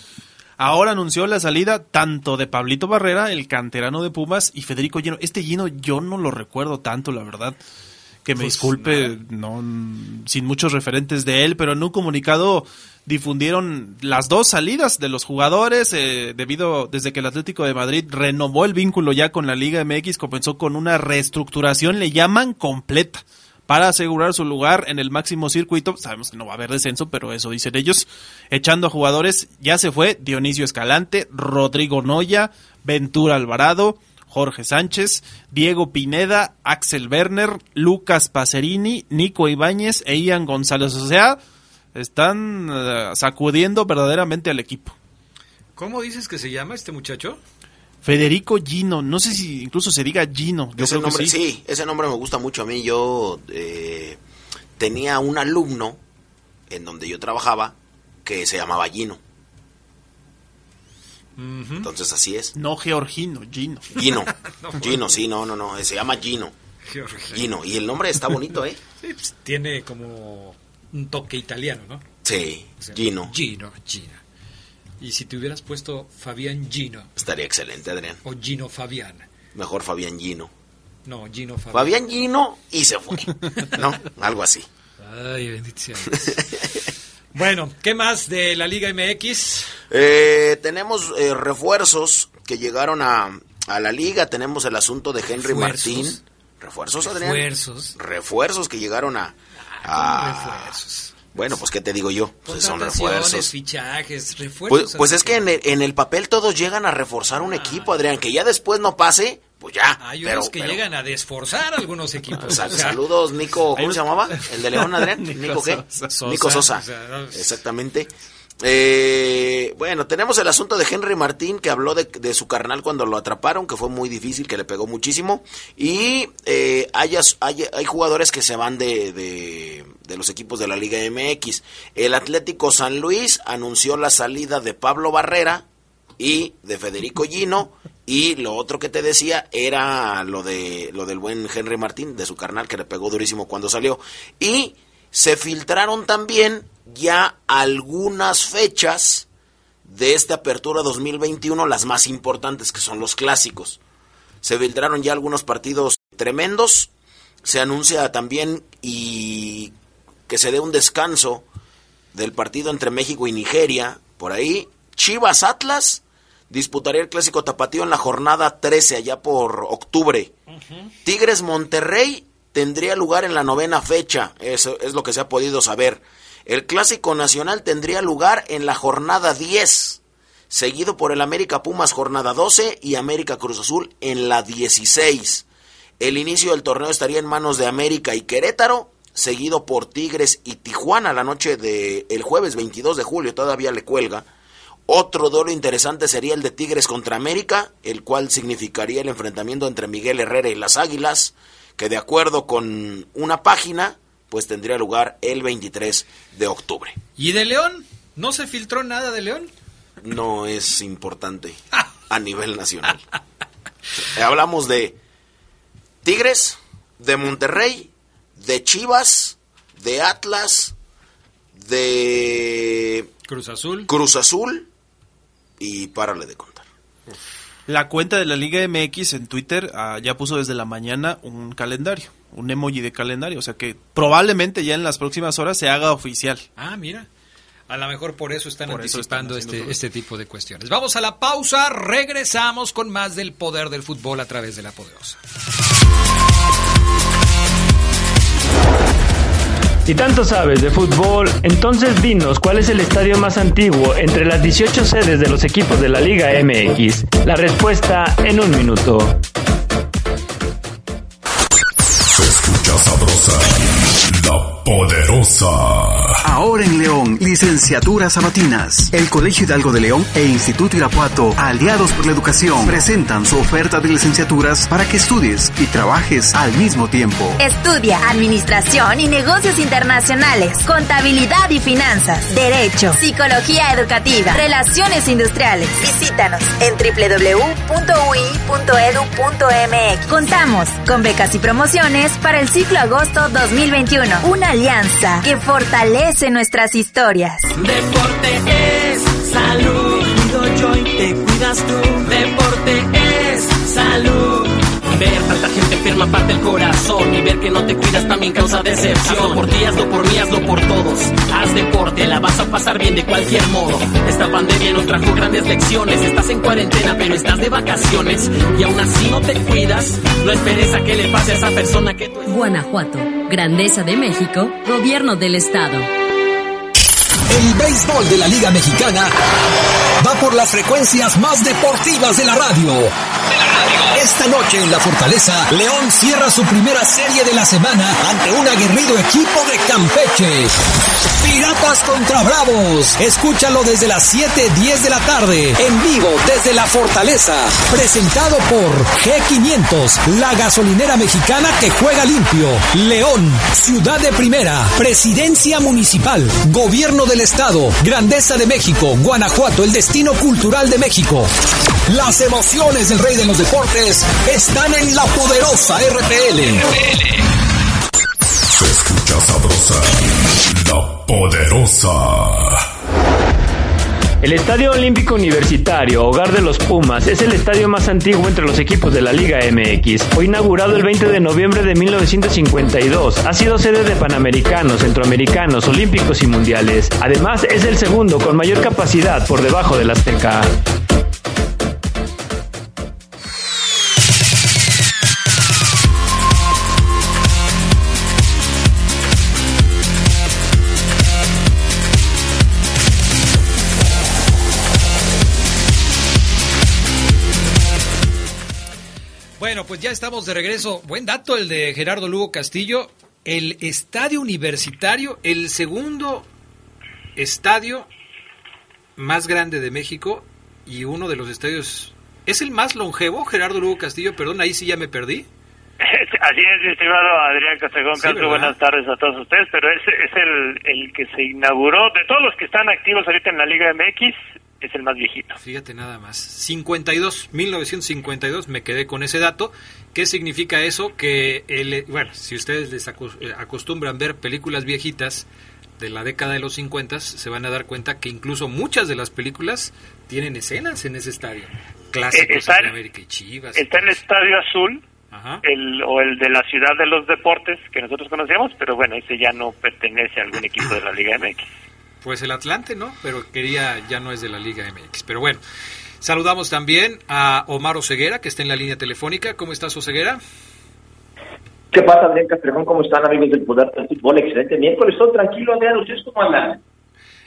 Ahora anunció la salida tanto de Pablito Barrera, el canterano de Pumas, y Federico Gino. Este Gino yo no lo recuerdo tanto, la verdad. Que me Pues, disculpe, no, sin muchos referentes de él, pero en un comunicado difundieron las dos salidas de los jugadores eh, debido desde que el Atlético de Madrid renovó el vínculo ya con la Liga MX comenzó con una reestructuración le llaman completa para asegurar su lugar en el máximo circuito. Sabemos que no va a haber descenso pero eso dicen ellos. Echando a jugadores ya se fue Dionisio Escalante Rodrigo Noya Ventura Alvarado Jorge Sánchez, Diego Pineda, Axel Werner, Lucas Pacerini, Nico Ibáñez e Ian González. O sea, están eh, sacudiendo verdaderamente al equipo. ¿Cómo dices que se llama este muchacho? Federico Gino, no sé si incluso se diga Gino, yo ese creo nombre, que sí. sí. ese nombre me gusta mucho a mí. Yo eh, tenía un alumno en donde yo trabajaba que se llamaba Gino. Entonces así es. No Georgino, Gino. Gino. [laughs] No, Gino, sí, no, no, no. Se llama Gino. Georgino. Gino. Y el nombre está bonito, ¿eh? [laughs] Sí, pues, tiene como un toque italiano, ¿no? Sí, O sea, Gino. Gino, Gino. Y si te hubieras puesto Fabián Gino Estaría excelente, Adrián. o Gino Fabián. Mejor Fabián Gino. No, Gino Fabián. Fabián Gino y se fue. ¿No? [laughs] Algo así. Ay, bendito sea Dios. bueno, ¿qué más de la Liga MX? Eh, tenemos eh, refuerzos que llegaron a, a la liga. Tenemos el asunto de Henry Refuerzos. Martín. ¿Refuerzos, Adrián? Refuerzos. Refuerzos que llegaron a... a- Refuerzos. Bueno, pues, ¿qué te digo yo? Pues son refuerzos. fichajes, refuerzos. Pues, pues es que en el, en el papel todos llegan a reforzar un equipo, Adrián. Que ya después no pase, pues ya. Hay pero, unos que pero- llegan a desforzar algunos equipos. [laughs] Sal- o sea, saludos, Nico. ¿Cómo se llamaba? ¿El de León, Adrián? [laughs] Nico ¿Nico qué? Sosa. Nico Sosa. No- Exactamente. Eh, bueno, tenemos el asunto de Henry Martín, que habló de, de su carnal cuando lo atraparon, que fue muy difícil, que le pegó muchísimo. Y eh, hay, hay, jugadores que se van de, de, de los equipos de la Liga MX. El Atlético San Luis anunció la salida de Pablo Barrera y de Federico Gino. Y lo otro que te decía era lo de lo del buen Henry Martín, de su carnal, que le pegó durísimo cuando salió. Y se filtraron también ya algunas fechas de esta apertura 2021, las más importantes que son los clásicos. Se filtraron ya algunos partidos tremendos. Se anuncia también y que se dé un descanso del partido entre México y Nigeria. Por ahí, Chivas Atlas disputaría el clásico tapatío en la jornada 13, allá por octubre. Tigres Monterrey tendría lugar en la novena fecha, eso es lo que se ha podido saber. El clásico nacional tendría lugar en la jornada 10, seguido por el América Pumas jornada 12 y América Cruz Azul en la 16. El inicio del torneo estaría en manos de América y Querétaro, seguido por Tigres y Tijuana la noche del el jueves 22 de julio, todavía le cuelga. Otro duelo interesante sería el de Tigres contra América, el cual significaría el enfrentamiento entre Miguel Herrera y las Águilas, que de acuerdo con una página, pues tendría lugar el 23 de octubre. ¿Y de León? ¿No se filtró nada de León? No es importante [laughs] a nivel nacional. Hablamos de Tigres, de Monterrey, de Chivas, de Atlas, de Cruz Azul. Cruz Azul y párale de contar. La cuenta de la Liga MX en Twitter ah, ya puso desde la mañana un calendario, un emoji de calendario, o sea que probablemente ya en las próximas horas se haga oficial. Ah, mira. A lo mejor por eso están Por eso anticipando están este, este tipo de cuestiones. Vamos a la pausa, regresamos con más del poder del fútbol a través de la poderosa. Si tanto sabes de fútbol, entonces dinos cuál es el estadio más antiguo entre las 18 sedes de los equipos de la Liga MX. La respuesta en un minuto. Poderosa. Ahora en León, licenciaturas sabatinas. El Colegio Hidalgo de León e Instituto Irapuato, aliados por la educación, presentan su oferta de licenciaturas para que estudies y trabajes al mismo tiempo. Estudia Administración y Negocios Internacionales, Contabilidad y Finanzas, Derecho, Psicología Educativa, Relaciones Industriales. Visítanos en www.ui.edu.mx. Contamos con becas y promociones para el ciclo agosto 2021. Una alianza que fortalece nuestras historias. Deporte es salud. Cuido yo y te cuidas tú. Deporte es salud. Ver tanta gente enferma parte el corazón y ver que no te cuidas también causa decepción. Hazlo por ti, hazlo por mí, hazlo por todos. Haz deporte, la vas a pasar bien de cualquier modo. Esta pandemia nos trajo grandes lecciones. Estás en cuarentena, pero estás de vacaciones y aún así no te cuidas. No esperes a que le pase a esa persona que tú Guanajuato, Grandeza de México, Gobierno del Estado. El béisbol de la Liga Mexicana va por las frecuencias más deportivas de la radio. Esta noche en la Fortaleza, León cierra su primera serie de la semana ante un aguerrido equipo de Campeche. Piratas contra Bravos. Escúchalo desde las 7:10 de la tarde, en vivo desde la Fortaleza. Presentado por G500, la gasolinera mexicana que juega limpio. León, ciudad de primera, presidencia municipal, gobierno del estado, grandeza de México, Guanajuato, el destino cultural de México. Las emociones del rey de los deportes están en la poderosa RPL. Se escucha sabrosa, la poderosa. El Estadio Olímpico Universitario, hogar de los Pumas, es el estadio más antiguo entre los equipos de la Liga MX. Fue inaugurado el 20 de noviembre de 1952. Ha sido sede de Panamericanos, Centroamericanos, Olímpicos y Mundiales. Además, es el segundo con mayor capacidad por debajo del Azteca. Bueno, pues ya estamos de regreso. Buen dato el de Gerardo Lugo Castillo. El estadio universitario, el segundo estadio más grande de México y uno de los estadios... ¿Es el más longevo, Gerardo Lugo Castillo? Perdón, ahí sí ya me perdí. [laughs] Así es, estimado Adrián Castegón Sí, buenas tardes a todos ustedes, pero es, es el, el que se inauguró, de todos los que están activos ahorita en la Liga MX, es el más viejito. Fíjate nada más. 52, 1952, me quedé con ese dato. ¿Qué significa eso? Que, el, bueno, si ustedes les eh, acostumbran ver películas viejitas, de la década de los 50 se van a dar cuenta que incluso muchas de las películas tienen escenas en ese estadio. Clásicos Eh, está en- América y Chivas. Está el Estadio Azul, el, o el de la Ciudad de los Deportes, que nosotros conocíamos, pero bueno, ese ya no pertenece a algún equipo de la Liga MX. Pues el Atlante, ¿no? Pero quería, ya no es de la Liga MX. Pero bueno, saludamos también a Omar Oseguera, que está en la línea telefónica. ¿Cómo estás, Oseguera? ¿Qué pasa, Adrián Castrejón? ¿Cómo están, amigos del Poder del Fútbol? Excelente miércoles, todo tranquilo, Adrián. ¿Ustedes cómo andan?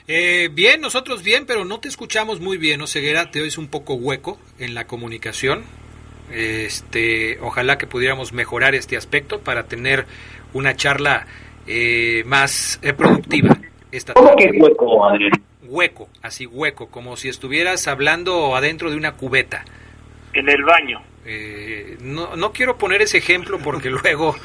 Eh, bien, nosotros bien, pero no te escuchamos muy bien, Oseguera. Te oyes un poco hueco en la comunicación. Este, ojalá que pudiéramos mejorar este aspecto para tener una charla eh, más eh, productiva. Esta ¿Cómo que hueco, Adrián? Hueco, así hueco, como si estuvieras hablando adentro de una cubeta. En el baño. Eh, no, no quiero poner ese ejemplo porque [laughs] luego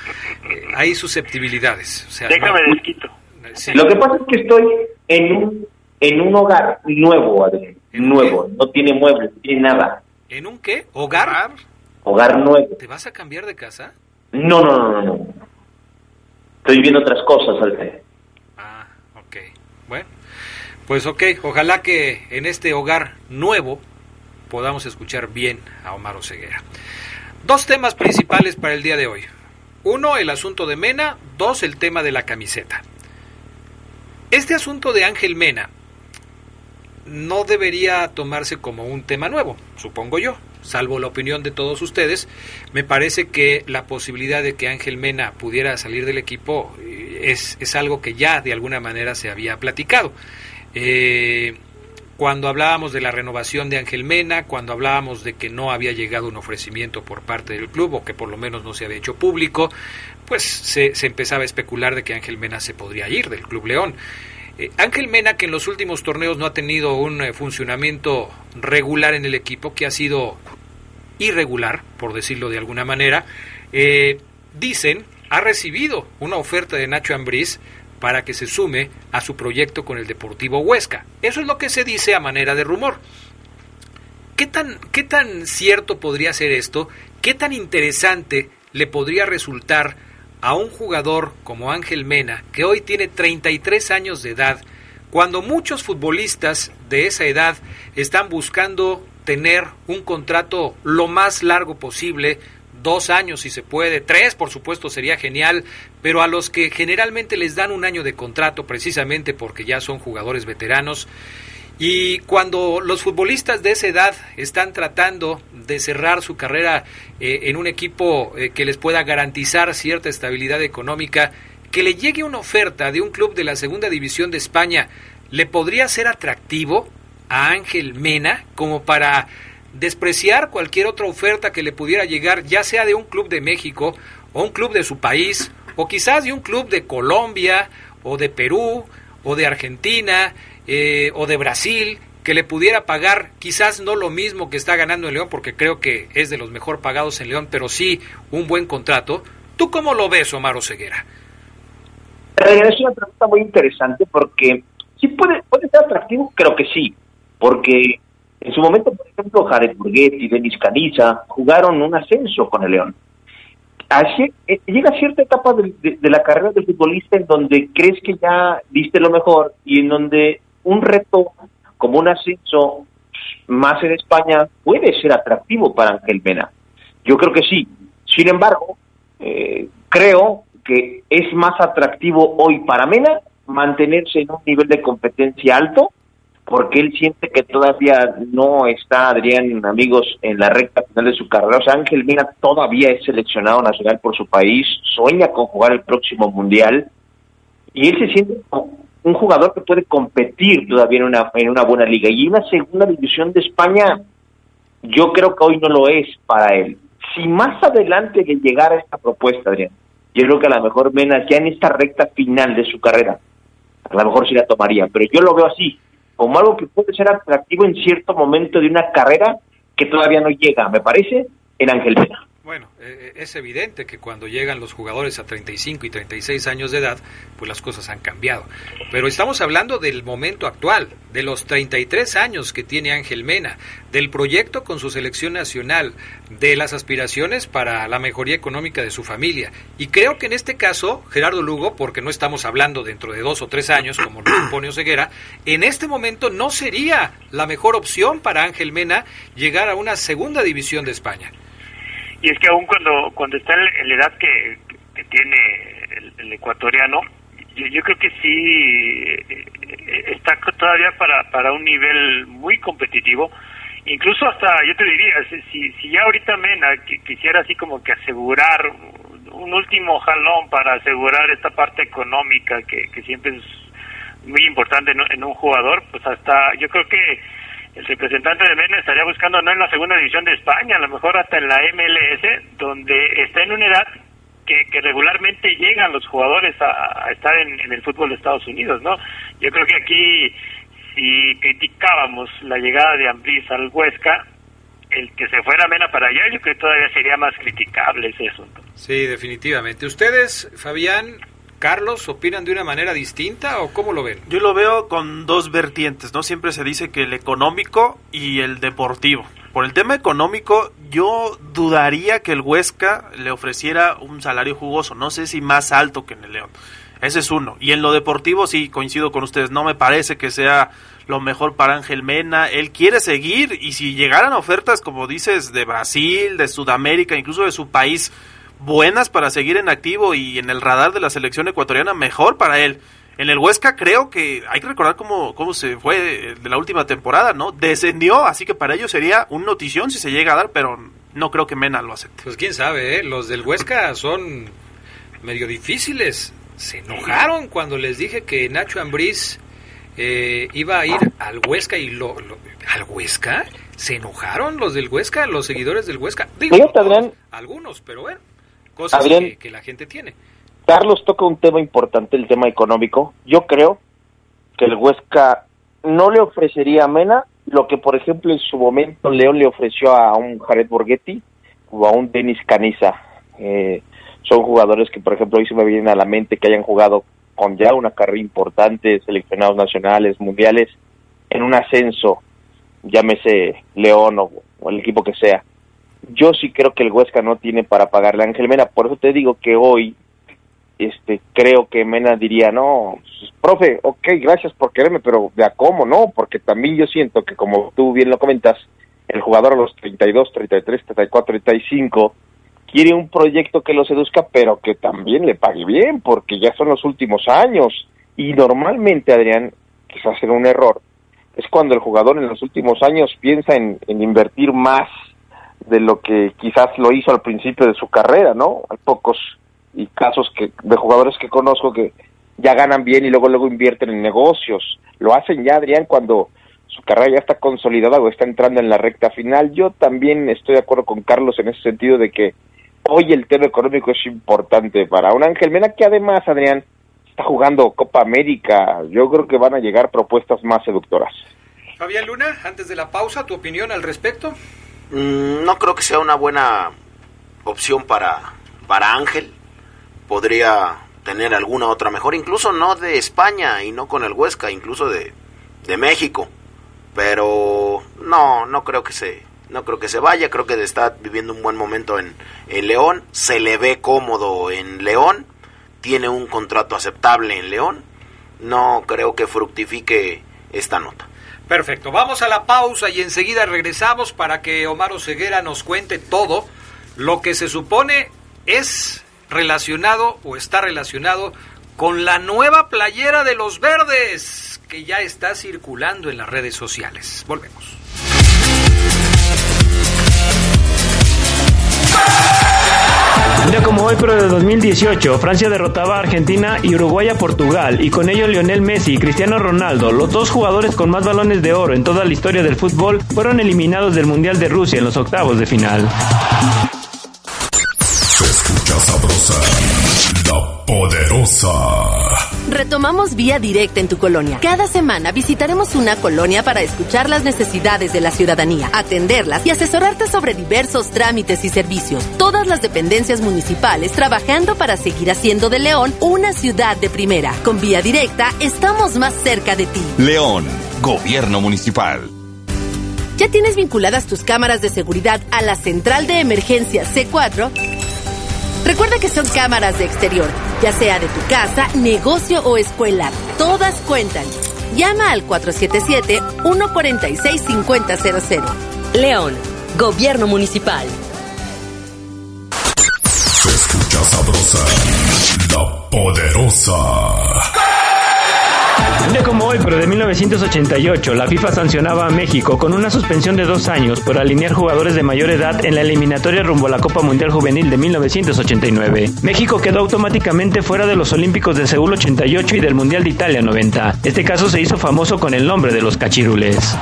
eh, hay susceptibilidades. O sea, Déjame no- desquito. Sí. Lo que pasa es que estoy en un, en un hogar nuevo, Adrián. Nuevo, no tiene muebles, no tiene nada. ¿En un qué? ¿Hogar? Hogar nuevo. ¿Te vas a cambiar de casa? No, no, no, no. no. Estoy viendo otras cosas, Adrián. Pues ok, ojalá que en este hogar nuevo podamos escuchar bien a Omar Oseguera. Dos temas principales para el día de hoy. Uno, el asunto de Mena. Dos, el tema de la camiseta. Este asunto de Ángel Mena no debería tomarse como un tema nuevo, supongo yo, salvo la opinión de todos ustedes. Me parece que la posibilidad de que Ángel Mena pudiera salir del equipo eh, es, es algo que ya de alguna manera se había platicado. Eh, cuando hablábamos de la renovación de Ángel Mena, cuando hablábamos de que no había llegado un ofrecimiento por parte del club o que por lo menos no se había hecho público, pues se, empezaba a especular de que Ángel Mena se podría ir del Club León. Eh, Ángel Mena, que en los últimos torneos no ha tenido un eh, funcionamiento regular en el equipo, que ha sido irregular, por decirlo de alguna manera, eh, dicen, ha recibido una oferta de Nacho Ambriz para que se sume a su proyecto con el Deportivo Huesca. Eso es lo que se dice a manera de rumor. ¿Qué tan, ¿Qué tan cierto podría ser esto? ¿Qué tan interesante le podría resultar a un jugador como Ángel Mena, que hoy tiene 33 años de edad, cuando muchos futbolistas de esa edad están buscando tener un contrato lo más largo posible, dos años si se puede, tres por supuesto sería genial, pero a los que generalmente les dan un año de contrato precisamente porque ya son jugadores veteranos, y cuando los futbolistas de esa edad están tratando de cerrar su carrera eh, en un equipo eh, que les pueda garantizar cierta estabilidad económica, que le llegue una oferta de un club de la segunda división de España, ¿le podría ser atractivo a Ángel Mena como para despreciar cualquier otra oferta que le pudiera llegar, ya sea de un club de México o un club de su país, o quizás de un club de Colombia o de Perú o de Argentina eh, o de Brasil que le pudiera pagar quizás no lo mismo que está ganando en León porque creo que es de los mejor pagados en León pero sí un buen contrato ¿tú cómo lo ves Omar Oseguera? Es una pregunta muy interesante porque sí puede, puede ser atractivo, creo que sí, porque en su momento, por ejemplo, Jared Burguetti Denis Caniza jugaron un ascenso con el León. Así, eh, llega cierta etapa de la carrera del futbolista en donde crees que ya diste lo mejor y en donde un reto como un ascenso más en España puede ser atractivo para Ángel Mena. Yo creo que sí. Sin embargo, eh, creo que es más atractivo hoy para Mena mantenerse en un nivel de competencia alto, porque él siente que todavía no está, Adrián, amigos, en la recta final de su carrera. O sea, Ángel Mena todavía es seleccionado nacional por su país, sueña con jugar el próximo mundial, y él se siente un jugador que puede competir todavía en una, en una buena liga. Y una segunda división de España, yo creo que hoy no lo es para él. Si más adelante le llegara esta propuesta, Adrián, yo creo que a lo mejor Mena ya en esta recta final de su carrera, a lo mejor sí la tomaría, pero yo lo veo así, como algo que puede ser atractivo en cierto momento de una carrera que todavía no llega, me parece, en Ángel Mena. Bueno, eh, es evidente que cuando llegan los jugadores a 35 y 36 años de edad, pues las cosas han cambiado. Pero estamos hablando del momento actual, de los 33 años que tiene Ángel Mena, del proyecto con su selección nacional, de las aspiraciones para la mejoría económica de su familia. Y creo que en este caso, Gerardo Lugo, porque no estamos hablando dentro de dos o tres años, como lo propone Oseguera, en este momento no sería la mejor opción para Ángel Mena llegar a una segunda división de España. Y es que aún cuando, cuando está en la edad que, que tiene el, ecuatoriano, yo, yo, creo que sí eh, está todavía para, para un nivel muy competitivo. Incluso hasta, yo te diría, si, si ya ahorita Mena quisiera así como que asegurar un último jalón para asegurar esta parte económica que, que siempre es muy importante en un jugador, pues hasta yo creo que el representante de Mena estaría buscando no en la segunda división de España, a lo mejor hasta en la MLS, donde está en una edad que, que regularmente llegan los jugadores a, estar en, en, el fútbol de Estados Unidos, ¿no? Yo creo que aquí, si criticábamos la llegada de Ambriz al Huesca, el que se fuera Mena para allá, yo creo que todavía sería más criticable ese asunto. Sí, definitivamente. ¿Ustedes, Fabián, Carlos, opinan de una manera distinta o cómo lo ven? Yo lo veo con dos vertientes, ¿no? Siempre se dice que el económico y el deportivo. Por el tema económico, yo dudaría que el Huesca le ofreciera un salario jugoso, no sé si más alto que en el León. Ese es uno. Y en lo deportivo sí coincido con ustedes, no me parece que sea lo mejor para Ángel Mena. Él quiere seguir y si llegaran ofertas, como dices, de Brasil, de Sudamérica, incluso de su país, buenas para seguir en activo y en el radar de la selección ecuatoriana, mejor para él. En el Huesca creo que hay que recordar cómo, cómo se fue de la última temporada, ¿no? Descendió, así que para ellos sería un notición si se llega a dar, pero no creo que Mena lo acepte. Pues quién sabe, ¿eh? los del Huesca son medio difíciles. Se enojaron cuando les dije que Nacho Ambriz eh, iba a ir al Huesca y lo, lo, ¿Al Huesca? ¿Se enojaron los del Huesca, los seguidores del Huesca? Digo, Fíjate, Adrián, algunos, pero bueno, cosas Adrián, que, que la gente tiene. Carlos toca un tema importante, el tema económico. Yo creo que el Huesca no le ofrecería a Mena lo que, por ejemplo, en su momento León le ofreció a un Jared Borghetti o a un Denis Caniza. Eh, son jugadores que, por ejemplo, hoy se me vienen a la mente que hayan jugado con ya una carrera importante, seleccionados nacionales, mundiales, en un ascenso, llámese León o, o el equipo que sea. Yo sí creo que el Huesca no tiene para pagarle a Ángel Mena, por eso te digo que hoy este creo que Mena diría, no, pues, profe, ok, gracias por quererme, pero ¿de cómo? No, porque también yo siento que como tú bien lo comentas, el jugador a los 32, 33, 34, 35 quiere un proyecto que lo seduzca, pero que también le pague bien, porque ya son los últimos años. Y normalmente, Adrián, quizás será un error, es cuando el jugador en los últimos años piensa en, en invertir más de lo que quizás lo hizo al principio de su carrera, ¿no? Hay pocos y casos que de jugadores que conozco que ya ganan bien y luego luego invierten en negocios. Lo hacen ya, Adrián, cuando su carrera ya está consolidada o está entrando en la recta final. Yo también estoy de acuerdo con Carlos en ese sentido de que hoy el tema económico es importante para un Ángel Mena que además, Adrián, está jugando Copa América. Yo creo que van a llegar propuestas más seductoras. Fabián Luna, antes de la pausa, ¿tu opinión al respecto? Mm, no creo que sea una buena opción para, para Ángel. Podría tener alguna otra mejor, incluso no de España y no con el Huesca, incluso de, de México. Pero no, no creo que se, no creo que se vaya, creo que está viviendo un buen momento en, en León, se le ve cómodo en León, tiene un contrato aceptable en León, no creo que fructifique esta nota. Perfecto, vamos a la pausa y enseguida regresamos para que Omar Oseguera nos cuente todo lo que se supone es relacionado o está relacionado con la nueva playera de los verdes que ya está circulando en las redes sociales. Volvemos. Un día como hoy, pero de 2018, Francia derrotaba a Argentina y Uruguay a Portugal, y con ello Lionel Messi y Cristiano Ronaldo, los dos jugadores con más balones de oro en toda la historia del fútbol, fueron eliminados del Mundial de Rusia en los octavos de final. Retomamos vía directa en tu colonia. Cada semana visitaremos una colonia para escuchar las necesidades de la ciudadanía, atenderlas y asesorarte sobre diversos trámites y servicios. Todas las dependencias municipales trabajando para seguir haciendo de León una ciudad de primera. Con vía directa estamos más cerca de ti. León, Gobierno Municipal. ¿Ya tienes vinculadas tus cámaras de seguridad a la central de emergencia C4? Recuerda que son cámaras de exterior, ya sea de tu casa, negocio o escuela. Todas cuentan. Llama al 477-146-5000. León, Gobierno Municipal. Se escucha sabrosa, la poderosa. Un como hoy, pero de 1988, la FIFA sancionaba a México con una suspensión de dos años por alinear jugadores de mayor edad en la eliminatoria rumbo a la Copa Mundial Juvenil de 1989. México quedó automáticamente fuera de los Olímpicos de Seúl 88 y del Mundial de Italia 90. Este caso se hizo famoso con el nombre de los cachirules.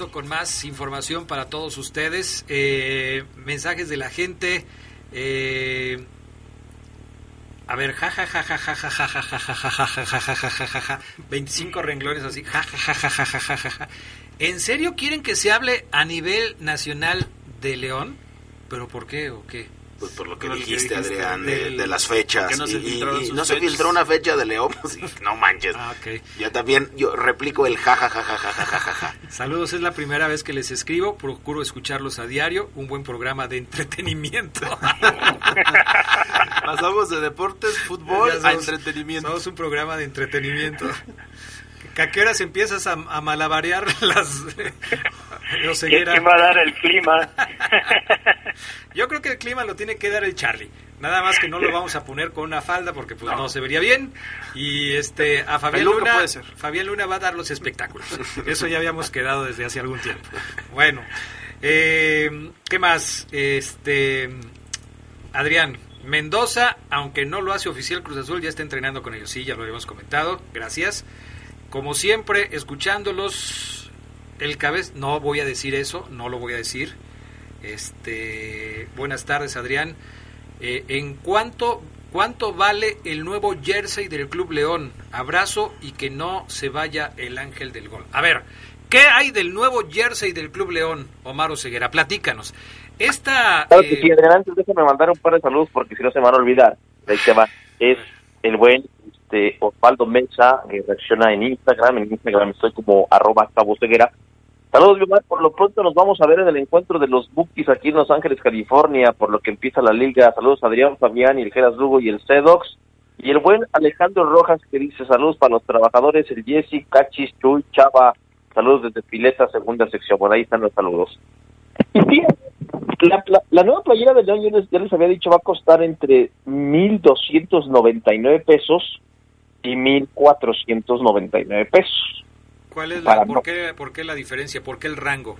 Con más información para todos ustedes. Eh, mensajes de la gente. eh, a ver, ja ja ja ja ja ja ja ja ja ja ja ja ja ja ja ja ja ja 25 renglones así. Ja ja ja ja ja ja ja ja. ¿En serio quieren que se hable a nivel nacional de León? ¿Pero por qué o qué? Pues por lo que Por dijiste, dijiste Adrián, de, del- de las fechas. no se y, y- y no se filtró una fecha de León. pues, [laughs] no manches. Ah, ok. Yo también, yo replico el ja ja ja ja ja ja ja, ja, ja. [laughs] Saludos, es la primera vez que les escribo, procuro escucharlos a diario, un buen programa de entretenimiento. [laughs] Pasamos de deportes, fútbol Ya a somos- entretenimiento. Somos un programa de entretenimiento. ¿Que ¿A qué horas empiezas a, a malabarear las... los quién va a dar el clima? [laughs] Yo creo que el clima lo tiene que dar el Charlie. Nada más que no lo vamos a poner con una falda porque pues no, se vería bien. Y este a Fabián Peluca Luna. Fabián Luna va a dar los espectáculos. Eso ya habíamos quedado desde hace algún tiempo. Bueno, eh, ¿qué más? Este Adrián Mendoza, aunque no lo hace oficial Cruz Azul, ya está entrenando con ellos. Sí, ya lo habíamos comentado. Gracias. Como siempre, escuchándolos, el cabez, no voy a decir eso, no lo voy a decir. Este, buenas tardes, Adrián. Eh, ¿En cuánto, cuánto vale el nuevo jersey del Club León? Abrazo y que no se vaya el ángel del gol. A ver, ¿qué hay del nuevo jersey del Club León, Omar Oseguera? Platícanos. Esta, Claro eh, que antes déjame mandar un par de saludos porque si no se me van a olvidar. Ahí te va. Es el buen este, Osvaldo Mesa, que reacciona en Instagram. En Instagram estoy como arroba Cabo Ceguera. Saludos, Biomar. Por lo pronto nos vamos a ver en el encuentro de los Bookies aquí en Los Ángeles, California, por lo que empieza la liga. Saludos, Adrián, Fabián, y el Geras Lugo y el Cedox. Y el buen Alejandro Rojas que dice saludos para los trabajadores, el Jesse, Cachis, Chuy, Chava. Saludos desde Pileta, segunda sección. Por ahí están los saludos. Y sí, la, la, la nueva playera de León, yo les, ya les había dicho, va a costar entre 1.299 pesos y 1.499 pesos. ¿Cuál es para la, no- por, qué, ¿por qué la diferencia? ¿Por qué el rango?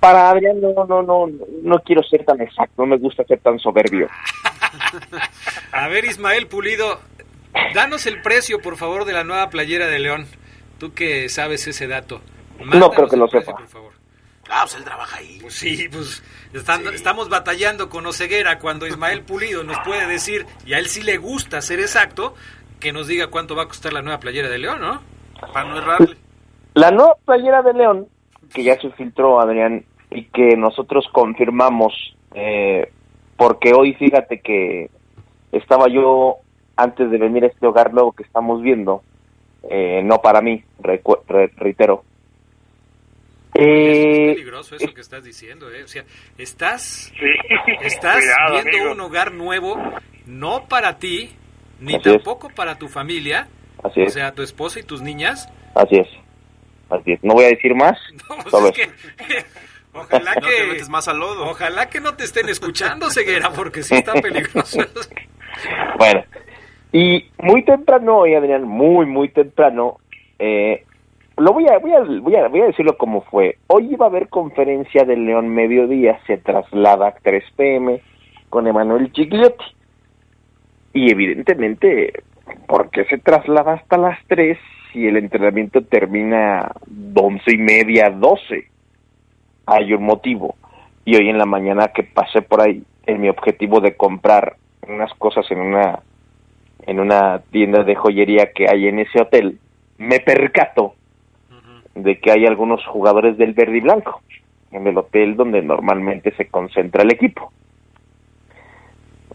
Para Adrián, no, no, no, no quiero ser tan exacto, no me gusta ser tan soberbio. [laughs] A ver, Ismael Pulido, danos el precio, por favor, de la nueva playera de León. Tú que sabes ese dato. No creo que lo sepa. Ah, pues él trabaja ahí. Pues sí, pues están- estamos batallando con Oceguera cuando Ismael Pulido nos puede decir, y a él sí le gusta ser exacto, que nos diga cuánto va a costar la nueva playera de León, ¿no? Para no errarle. La nueva playera de León, que ya se filtró, Adrián, y que nosotros confirmamos, eh, porque hoy fíjate que estaba yo, antes de venir a este hogar nuevo que estamos viendo, eh, no para mí, recu- re- reitero. Es Eh, peligroso eso que estás diciendo, ¿eh? O sea, estás, Sí. estás Cuidado, viendo amigo. un hogar nuevo, no para ti, ni Así es. tampoco para tu familia, Así o es. sea, tu esposa y tus niñas. así es, así es. No voy a decir más, [laughs] Pues solo es eso. que- [laughs] ojalá No te que metes más al lodo. ojalá que no te estén escuchando, Ceguera, porque sí está peligroso. [laughs] Bueno, y muy temprano hoy, Adrián, muy, muy temprano, eh, lo voy a, voy a, voy a, voy a decirlo como fue. Hoy iba a haber conferencia del León Mediodía, se traslada a 3 pm con Emanuel Gigliotti. Y evidentemente, ¿por qué se traslada hasta las 3 si el entrenamiento termina 11 y media, 12? Hay un motivo. Y hoy en la mañana que pasé por ahí, en mi objetivo de comprar unas cosas en una en una tienda de joyería que hay en ese hotel, me percato de que hay algunos jugadores del verde y blanco en el hotel donde normalmente se concentra el equipo.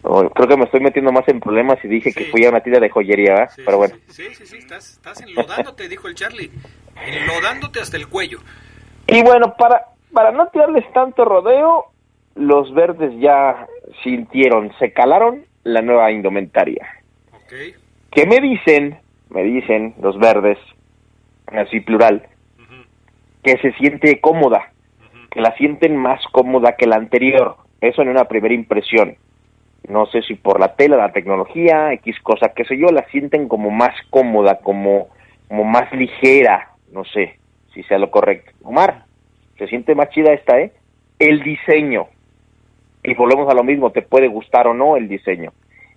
Oh, creo que me estoy metiendo más en problemas y dije que fui a una tienda de joyería, ¿verdad? pero bueno. Sí, sí, sí, estás, estás enlodándote, dijo el Charlie. Enlodándote hasta el cuello. Y bueno, para, para no tirarles tanto rodeo, los verdes ya sintieron, se calaron la nueva indumentaria. ¿Qué me dicen? Me dicen los verdes, así plural, que se siente cómoda, que la sienten más cómoda que la anterior. Eso en una primera impresión. No sé si por la tela, la tecnología, X cosa, qué sé yo, la sienten como más cómoda, como, como más ligera, no sé si sea lo correcto. Omar, se siente más chida esta, ¿eh? El diseño. Y volvemos a lo mismo, te puede gustar o no el diseño.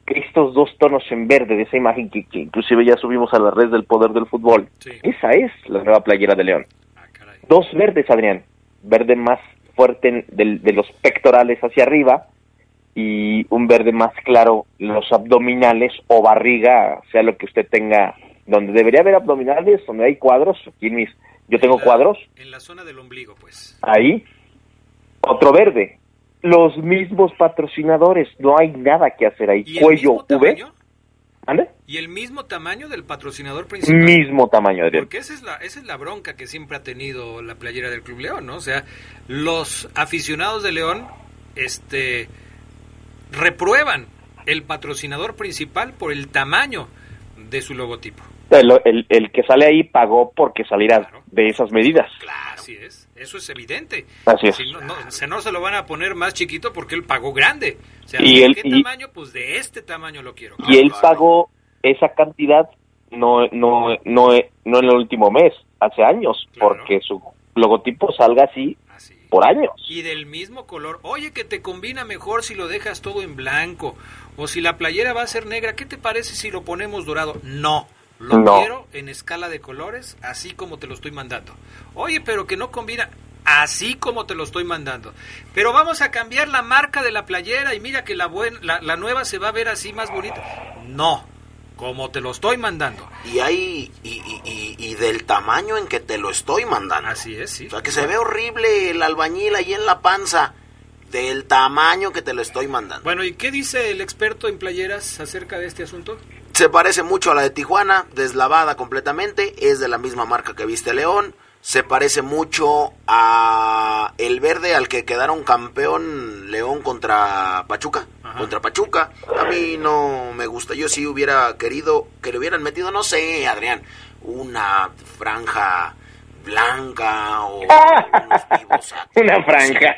Que estos dos tonos en verde de esa imagen que, que inclusive ya subimos a la red del poder del fútbol, esa es la nueva playera de León. Dos verdes, Adrián. Verde más fuerte del, de los pectorales hacia arriba y un verde más claro los abdominales o barriga, sea lo que usted tenga, donde debería haber abdominales, donde hay cuadros, aquí en mis, yo tengo cuadros. En la zona del ombligo, pues. Ahí, otro verde. Los mismos patrocinadores, no hay nada que hacer ahí. Cuello V. ¿Ande? ¿Y el mismo tamaño del patrocinador principal? Mismo tamaño, Adrián. Porque esa es, la, esa es la bronca que siempre ha tenido la playera del Club León, ¿no? O sea, los aficionados de León, este reprueban el patrocinador principal por el tamaño de su logotipo. El, el, que sale ahí pagó porque saliera de esas medidas. Claro, así es. Eso es evidente. Así es. Si no, no, se, no se lo van a poner más chiquito porque él pagó grande. O sea, Y ¿de él- qué y- tamaño? Pues de este tamaño lo quiero. Y él pagó esa cantidad no, no, no, no en el último mes, hace años, porque su logotipo salga así por años. Y del mismo color. Oye, que te combina mejor si lo dejas todo en blanco. O si la playera va a ser negra, ¿qué te parece si lo ponemos dorado? No. Lo No. quiero en escala de colores, así como te lo estoy mandando. Oye, pero que no combina, así como te lo estoy mandando. Pero vamos a cambiar la marca de la playera y mira que la, buen- la, la nueva se va a ver así más bonita. No, como te lo estoy mandando. Y hay, y, y- y- y del tamaño en que te lo estoy mandando. Así es, sí. O sea, que se ve horrible el albañil ahí en la panza. Del tamaño que te lo estoy mandando. Bueno, ¿y qué dice el experto en playeras acerca de este asunto? Se parece mucho a la de Tijuana, deslavada completamente, es de la misma marca que viste León. Se parece mucho a el verde al que quedaron campeón León contra Pachuca, contra Pachuca. A mí no me gusta, yo sí hubiera querido que le hubieran metido, no sé, Adrián, una franja blanca o [laughs] unos vivos, Una franja.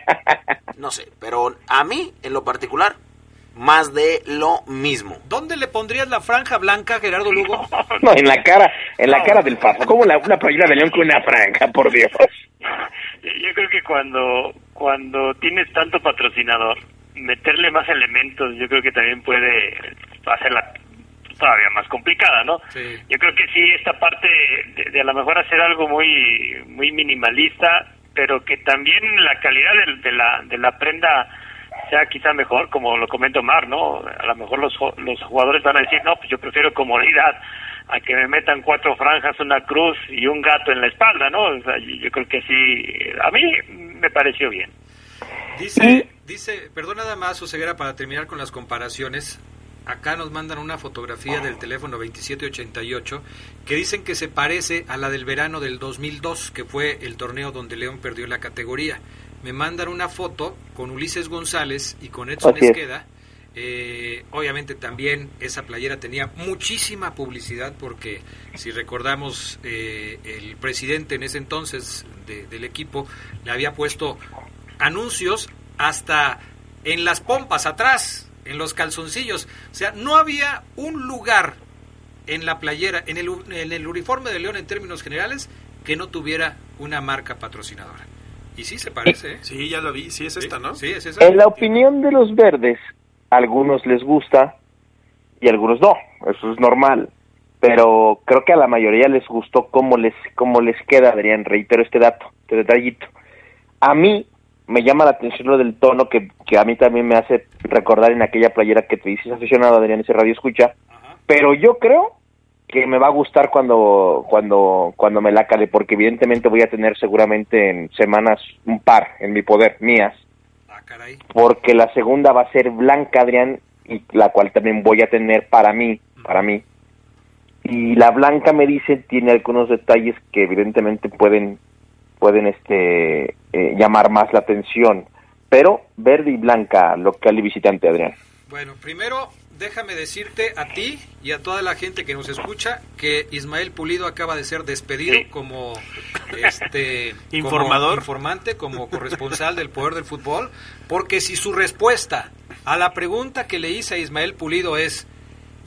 no sé, pero a mí en lo particular más de lo mismo. ¿Dónde le pondrías la franja blanca, Gerardo Lugo? [laughs] No, en la cara, en la cara del paso. Como la, una playera de león con una franja, por Dios. Yo creo que cuando cuando tienes tanto patrocinador, meterle más elementos, yo creo que también puede hacerla todavía más complicada, ¿no? Yo creo que sí esta parte de, de a lo mejor hacer algo muy muy minimalista, pero que también la calidad de, la de la prenda sea quizá mejor, como lo comenta Omar, ¿no? A lo mejor los los jugadores van a decir, no, pues yo prefiero comodidad a que me metan cuatro franjas, una cruz y un gato en la espalda, ¿no? O sea, yo, yo creo que sí, a mí me pareció bien. Dice, dice, perdón nada más, Oseguera, para terminar con las comparaciones. Acá nos mandan una fotografía del teléfono 2788 que dicen que se parece a la del verano del 2002, que fue el torneo donde León perdió la categoría. Me mandan una foto con Ulises González y con Edson es. Esqueda. Eh, obviamente también esa playera tenía muchísima publicidad porque si recordamos eh, el presidente en ese entonces de- del equipo le había puesto anuncios hasta en las pompas atrás, en los calzoncillos. O sea, no había un lugar en la playera, en el, en el uniforme de León en términos generales, que no tuviera una marca patrocinadora. Y sí se parece, ¿eh? Sí, ya lo vi, sí es esta, ¿no? Sí, es esa. En la opinión de los verdes, a algunos les gusta y a algunos no, eso es normal. Pero creo que a la mayoría les gustó cómo les, cómo les queda, Adrián, reitero este dato, este detallito. A mí me llama la atención lo del tono que, que a mí también me hace recordar en aquella playera que te dices aficionado, Adrián, ese radio escucha. Pero yo creo que me va a gustar cuando cuando cuando me la cale porque evidentemente voy a tener seguramente en semanas un par en mi poder mías. Porque la segunda va a ser blanca Adrián y la cual también voy a tener para mí para mí. Y la blanca me dice tiene algunos detalles que evidentemente pueden pueden este eh, llamar más la atención pero verde y blanca local y visitante Adrián Bueno, primero déjame decirte a ti y a toda la gente que nos escucha que Ismael Pulido acaba de ser despedido como este [laughs] como Informador. informante, como corresponsal del poder del fútbol, porque si su respuesta a la pregunta que le hice a Ismael Pulido es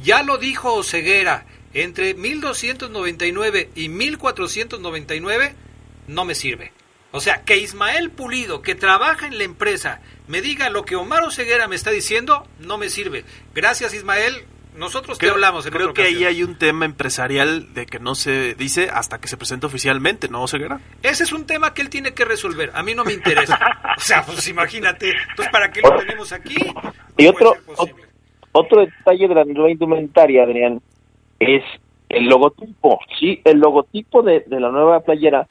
ya lo dijo Oseguera, entre 1299 y 1499 no me sirve. O sea, que Ismael Pulido, que trabaja en la empresa, me diga lo que Omar Oseguera me está diciendo, no me sirve. Gracias, Ismael. Nosotros te Creo, hablamos en creo otra que ahí hay un tema empresarial de que no se dice hasta que se presenta oficialmente, ¿no, Ceguera? Ese es un tema que él tiene que resolver. A mí no me interesa. [laughs] o sea, pues imagínate. Entonces, ¿para qué lo tenemos aquí? Y otro, ot- otro detalle de la nueva indumentaria, Adrián, es el logotipo. Sí, el logotipo de, de la nueva playera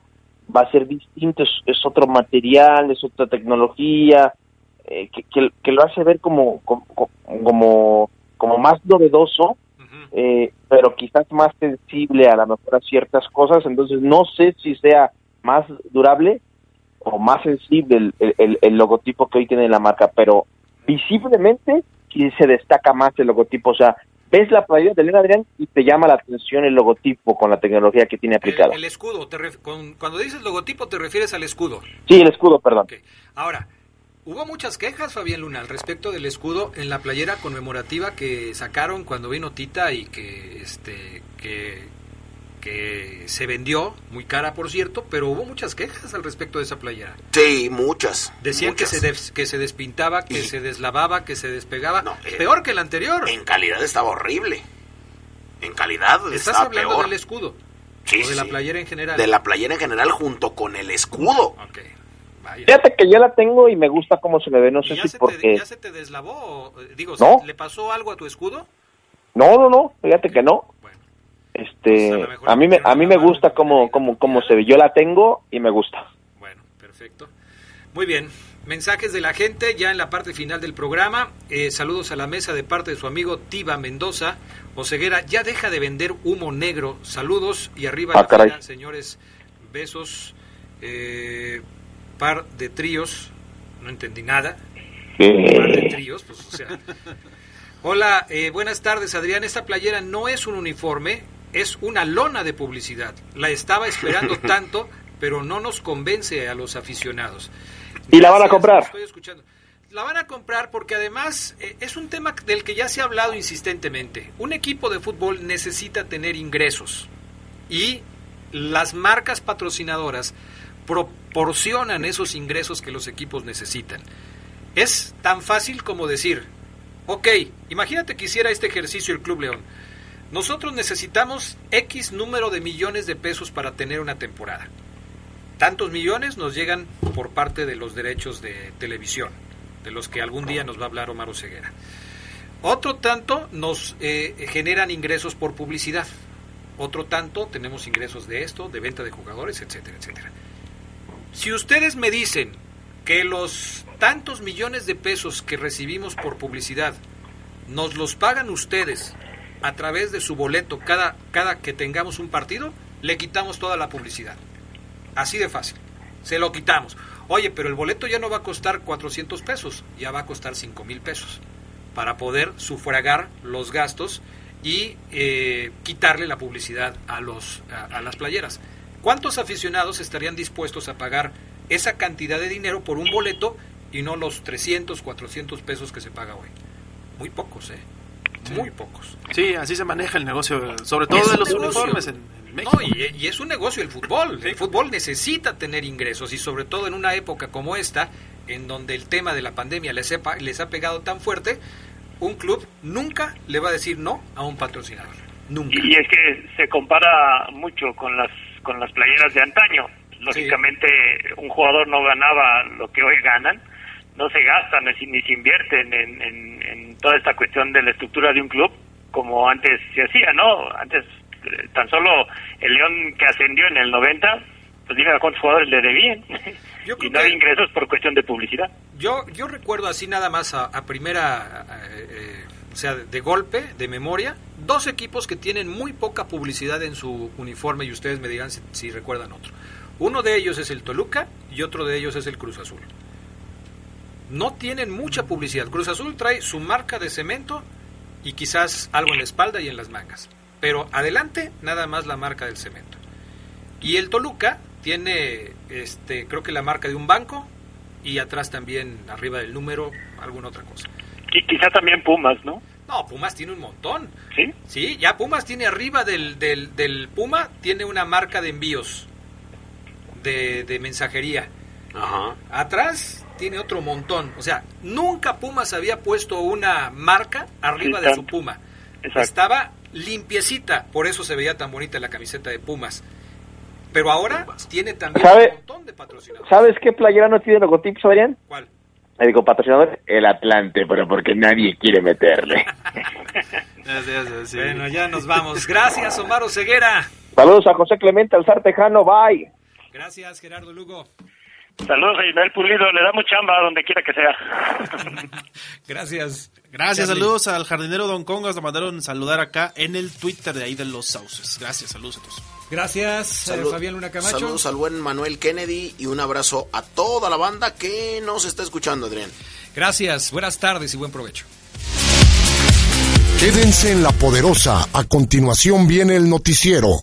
va a ser distinto, es, es otro material, es otra tecnología, eh, que, que, que lo hace ver como, como, como, como más novedoso, eh, pero quizás más sensible a lo mejor a ciertas cosas, entonces no sé si sea más durable o más sensible el, el- el- el logotipo que hoy tiene la marca, pero visiblemente sí se destaca más el logotipo, o sea, ves la playera de León Adrián y te llama la atención el logotipo con la tecnología que tiene aplicada. El escudo. te ref- con- cuando dices logotipo, te refieres al escudo. Sí, el escudo, perdón. Ahora, hubo muchas quejas, Fabián Luna, al respecto del escudo en la playera conmemorativa que sacaron cuando vino Tita y que, este, que, que se vendió, muy cara por cierto, pero hubo muchas quejas al respecto de esa playera. Sí, muchas. Decían que se, des- que se despintaba, que se deslavaba, que se despegaba. Peor que el anterior. En calidad estaba horrible. En calidad Estás estaba hablando peor. del escudo. Sí, o de la playera en general. De la playera en general junto con el escudo. Fíjate que ya la tengo y me gusta cómo se me ve, no sé ¿Ya si te, porque... ¿Ya se te deslavó? o, eh, Digo, No. ¿se- ¿le pasó algo a tu escudo? No, no, no, fíjate que no. Este, a mí me, a mí me gusta cómo, cómo, cómo se ve. Yo la tengo y me gusta. Perfecto. Muy bien. Mensajes de la gente ya en la parte final del programa. Eh, saludos a la mesa de parte de su amigo Tiba Mendoza. Oseguera, ya deja de vender humo negro. Saludos y arriba Ah, la señores. Besos. Eh, par de tríos. No entendí nada. Eh. Par de tríos, pues, o sea. Hola, eh, buenas tardes, Adrián. Esta playera no es un uniforme, es una lona de publicidad. La estaba esperando [laughs] tanto, pero no nos convence a los aficionados. ¿Y la van a comprar? estoy escuchando. La van a comprar porque además eh, es un tema del que ya se ha hablado insistentemente. Un equipo de fútbol necesita tener ingresos y las marcas patrocinadoras proporcionan esos ingresos que los equipos necesitan. Es tan fácil como decir, ok, imagínate que hiciera este ejercicio el Club León. Nosotros necesitamos X número de millones de pesos para tener una temporada. Tantos millones nos llegan por parte de los derechos de televisión, de los que algún día nos va a hablar Omar Ceguera. Otro tanto nos eh, generan ingresos por publicidad. Otro tanto tenemos ingresos de esto, de venta de jugadores, etcétera, etcétera. Si ustedes me dicen que los tantos millones de pesos que recibimos por publicidad nos los pagan ustedes a través de su boleto cada, cada que tengamos un partido, le quitamos toda la publicidad. Así de fácil. Se lo quitamos. Oye, pero el boleto ya no va a costar 400 pesos, ya va a costar 5 mil pesos para poder sufragar los gastos y eh, quitarle la publicidad a, los, a, a las playeras. ¿Cuántos aficionados estarían dispuestos a pagar esa cantidad de dinero por un boleto y no los 300, 400 pesos que se paga hoy? Muy pocos, ¿eh? Muy pocos. Sí, así se maneja el negocio, sobre todo Es de los negocio. uniformes en, No, y, y es un negocio el fútbol. El fútbol necesita tener ingresos y sobre todo en una época como esta, en donde el tema de la pandemia les, sepa- les ha pegado tan fuerte, un club nunca le va a decir no a un patrocinador. Nunca. Y es que se compara mucho con las con las playeras de antaño. Lógicamente, un jugador no ganaba lo que hoy ganan, no se gastan ni, ni se invierten en, en- en toda esta cuestión de la estructura de un club como antes se hacía, ¿no? Antes, eh, tan solo el León que ascendió en el 90, pues dígame a cuántos jugadores le debían. [laughs] y no había ingresos por cuestión de publicidad. Yo, yo recuerdo así nada más a, a primera, eh, o sea, de golpe, de memoria, dos equipos que tienen muy poca publicidad en su uniforme y ustedes me dirán si, si recuerdan otro. Uno de ellos es el Toluca y otro de ellos es el Cruz Azul. No tienen mucha publicidad. Cruz Azul trae su marca de cemento y quizás algo en la espalda y en las mangas. Pero adelante nada más la marca del cemento. Y el Toluca tiene, este, creo que la marca de un banco y atrás también, arriba del número, alguna otra cosa. Y quizá también Pumas, ¿no? No, Pumas tiene un montón. ¿Sí? Sí, ya Pumas tiene arriba del, del, del Puma, tiene una marca de envíos, de, de mensajería. Atrás tiene otro montón. O sea, nunca Pumas había puesto una marca arriba Sí, de su. Puma. Exacto. Estaba limpiecita, por eso se veía tan bonita la camiseta de Pumas. Pero ahora tiene también ¿Sabe? un montón de patrocinadores. ¿Sabes qué playera no tiene logotipos, Adrián? ¿Cuál? Le digo, patrocinador, el Atlante, pero porque nadie quiere meterle. [laughs] Bueno, ya nos vamos. Gracias, Omar Ceguera. Saludos a José Clemente Alzar Tejano, bye. Gracias, Gerardo Lugo. Saludos a Ismael Pulido, le damos chamba donde quiera que sea. [laughs] Gracias. Gracias, Charlie. saludos al jardinero Don Congas, lo mandaron saludar acá en el Twitter de ahí de los sauces. Gracias, saludos a todos. Gracias, eh, Salud- Fabián Luna Camacho. Saludos al buen Manuel Kennedy y un abrazo a toda la banda que nos está escuchando, Adrián. Gracias, buenas tardes y buen provecho. Quédense en la poderosa. A continuación viene el noticiero.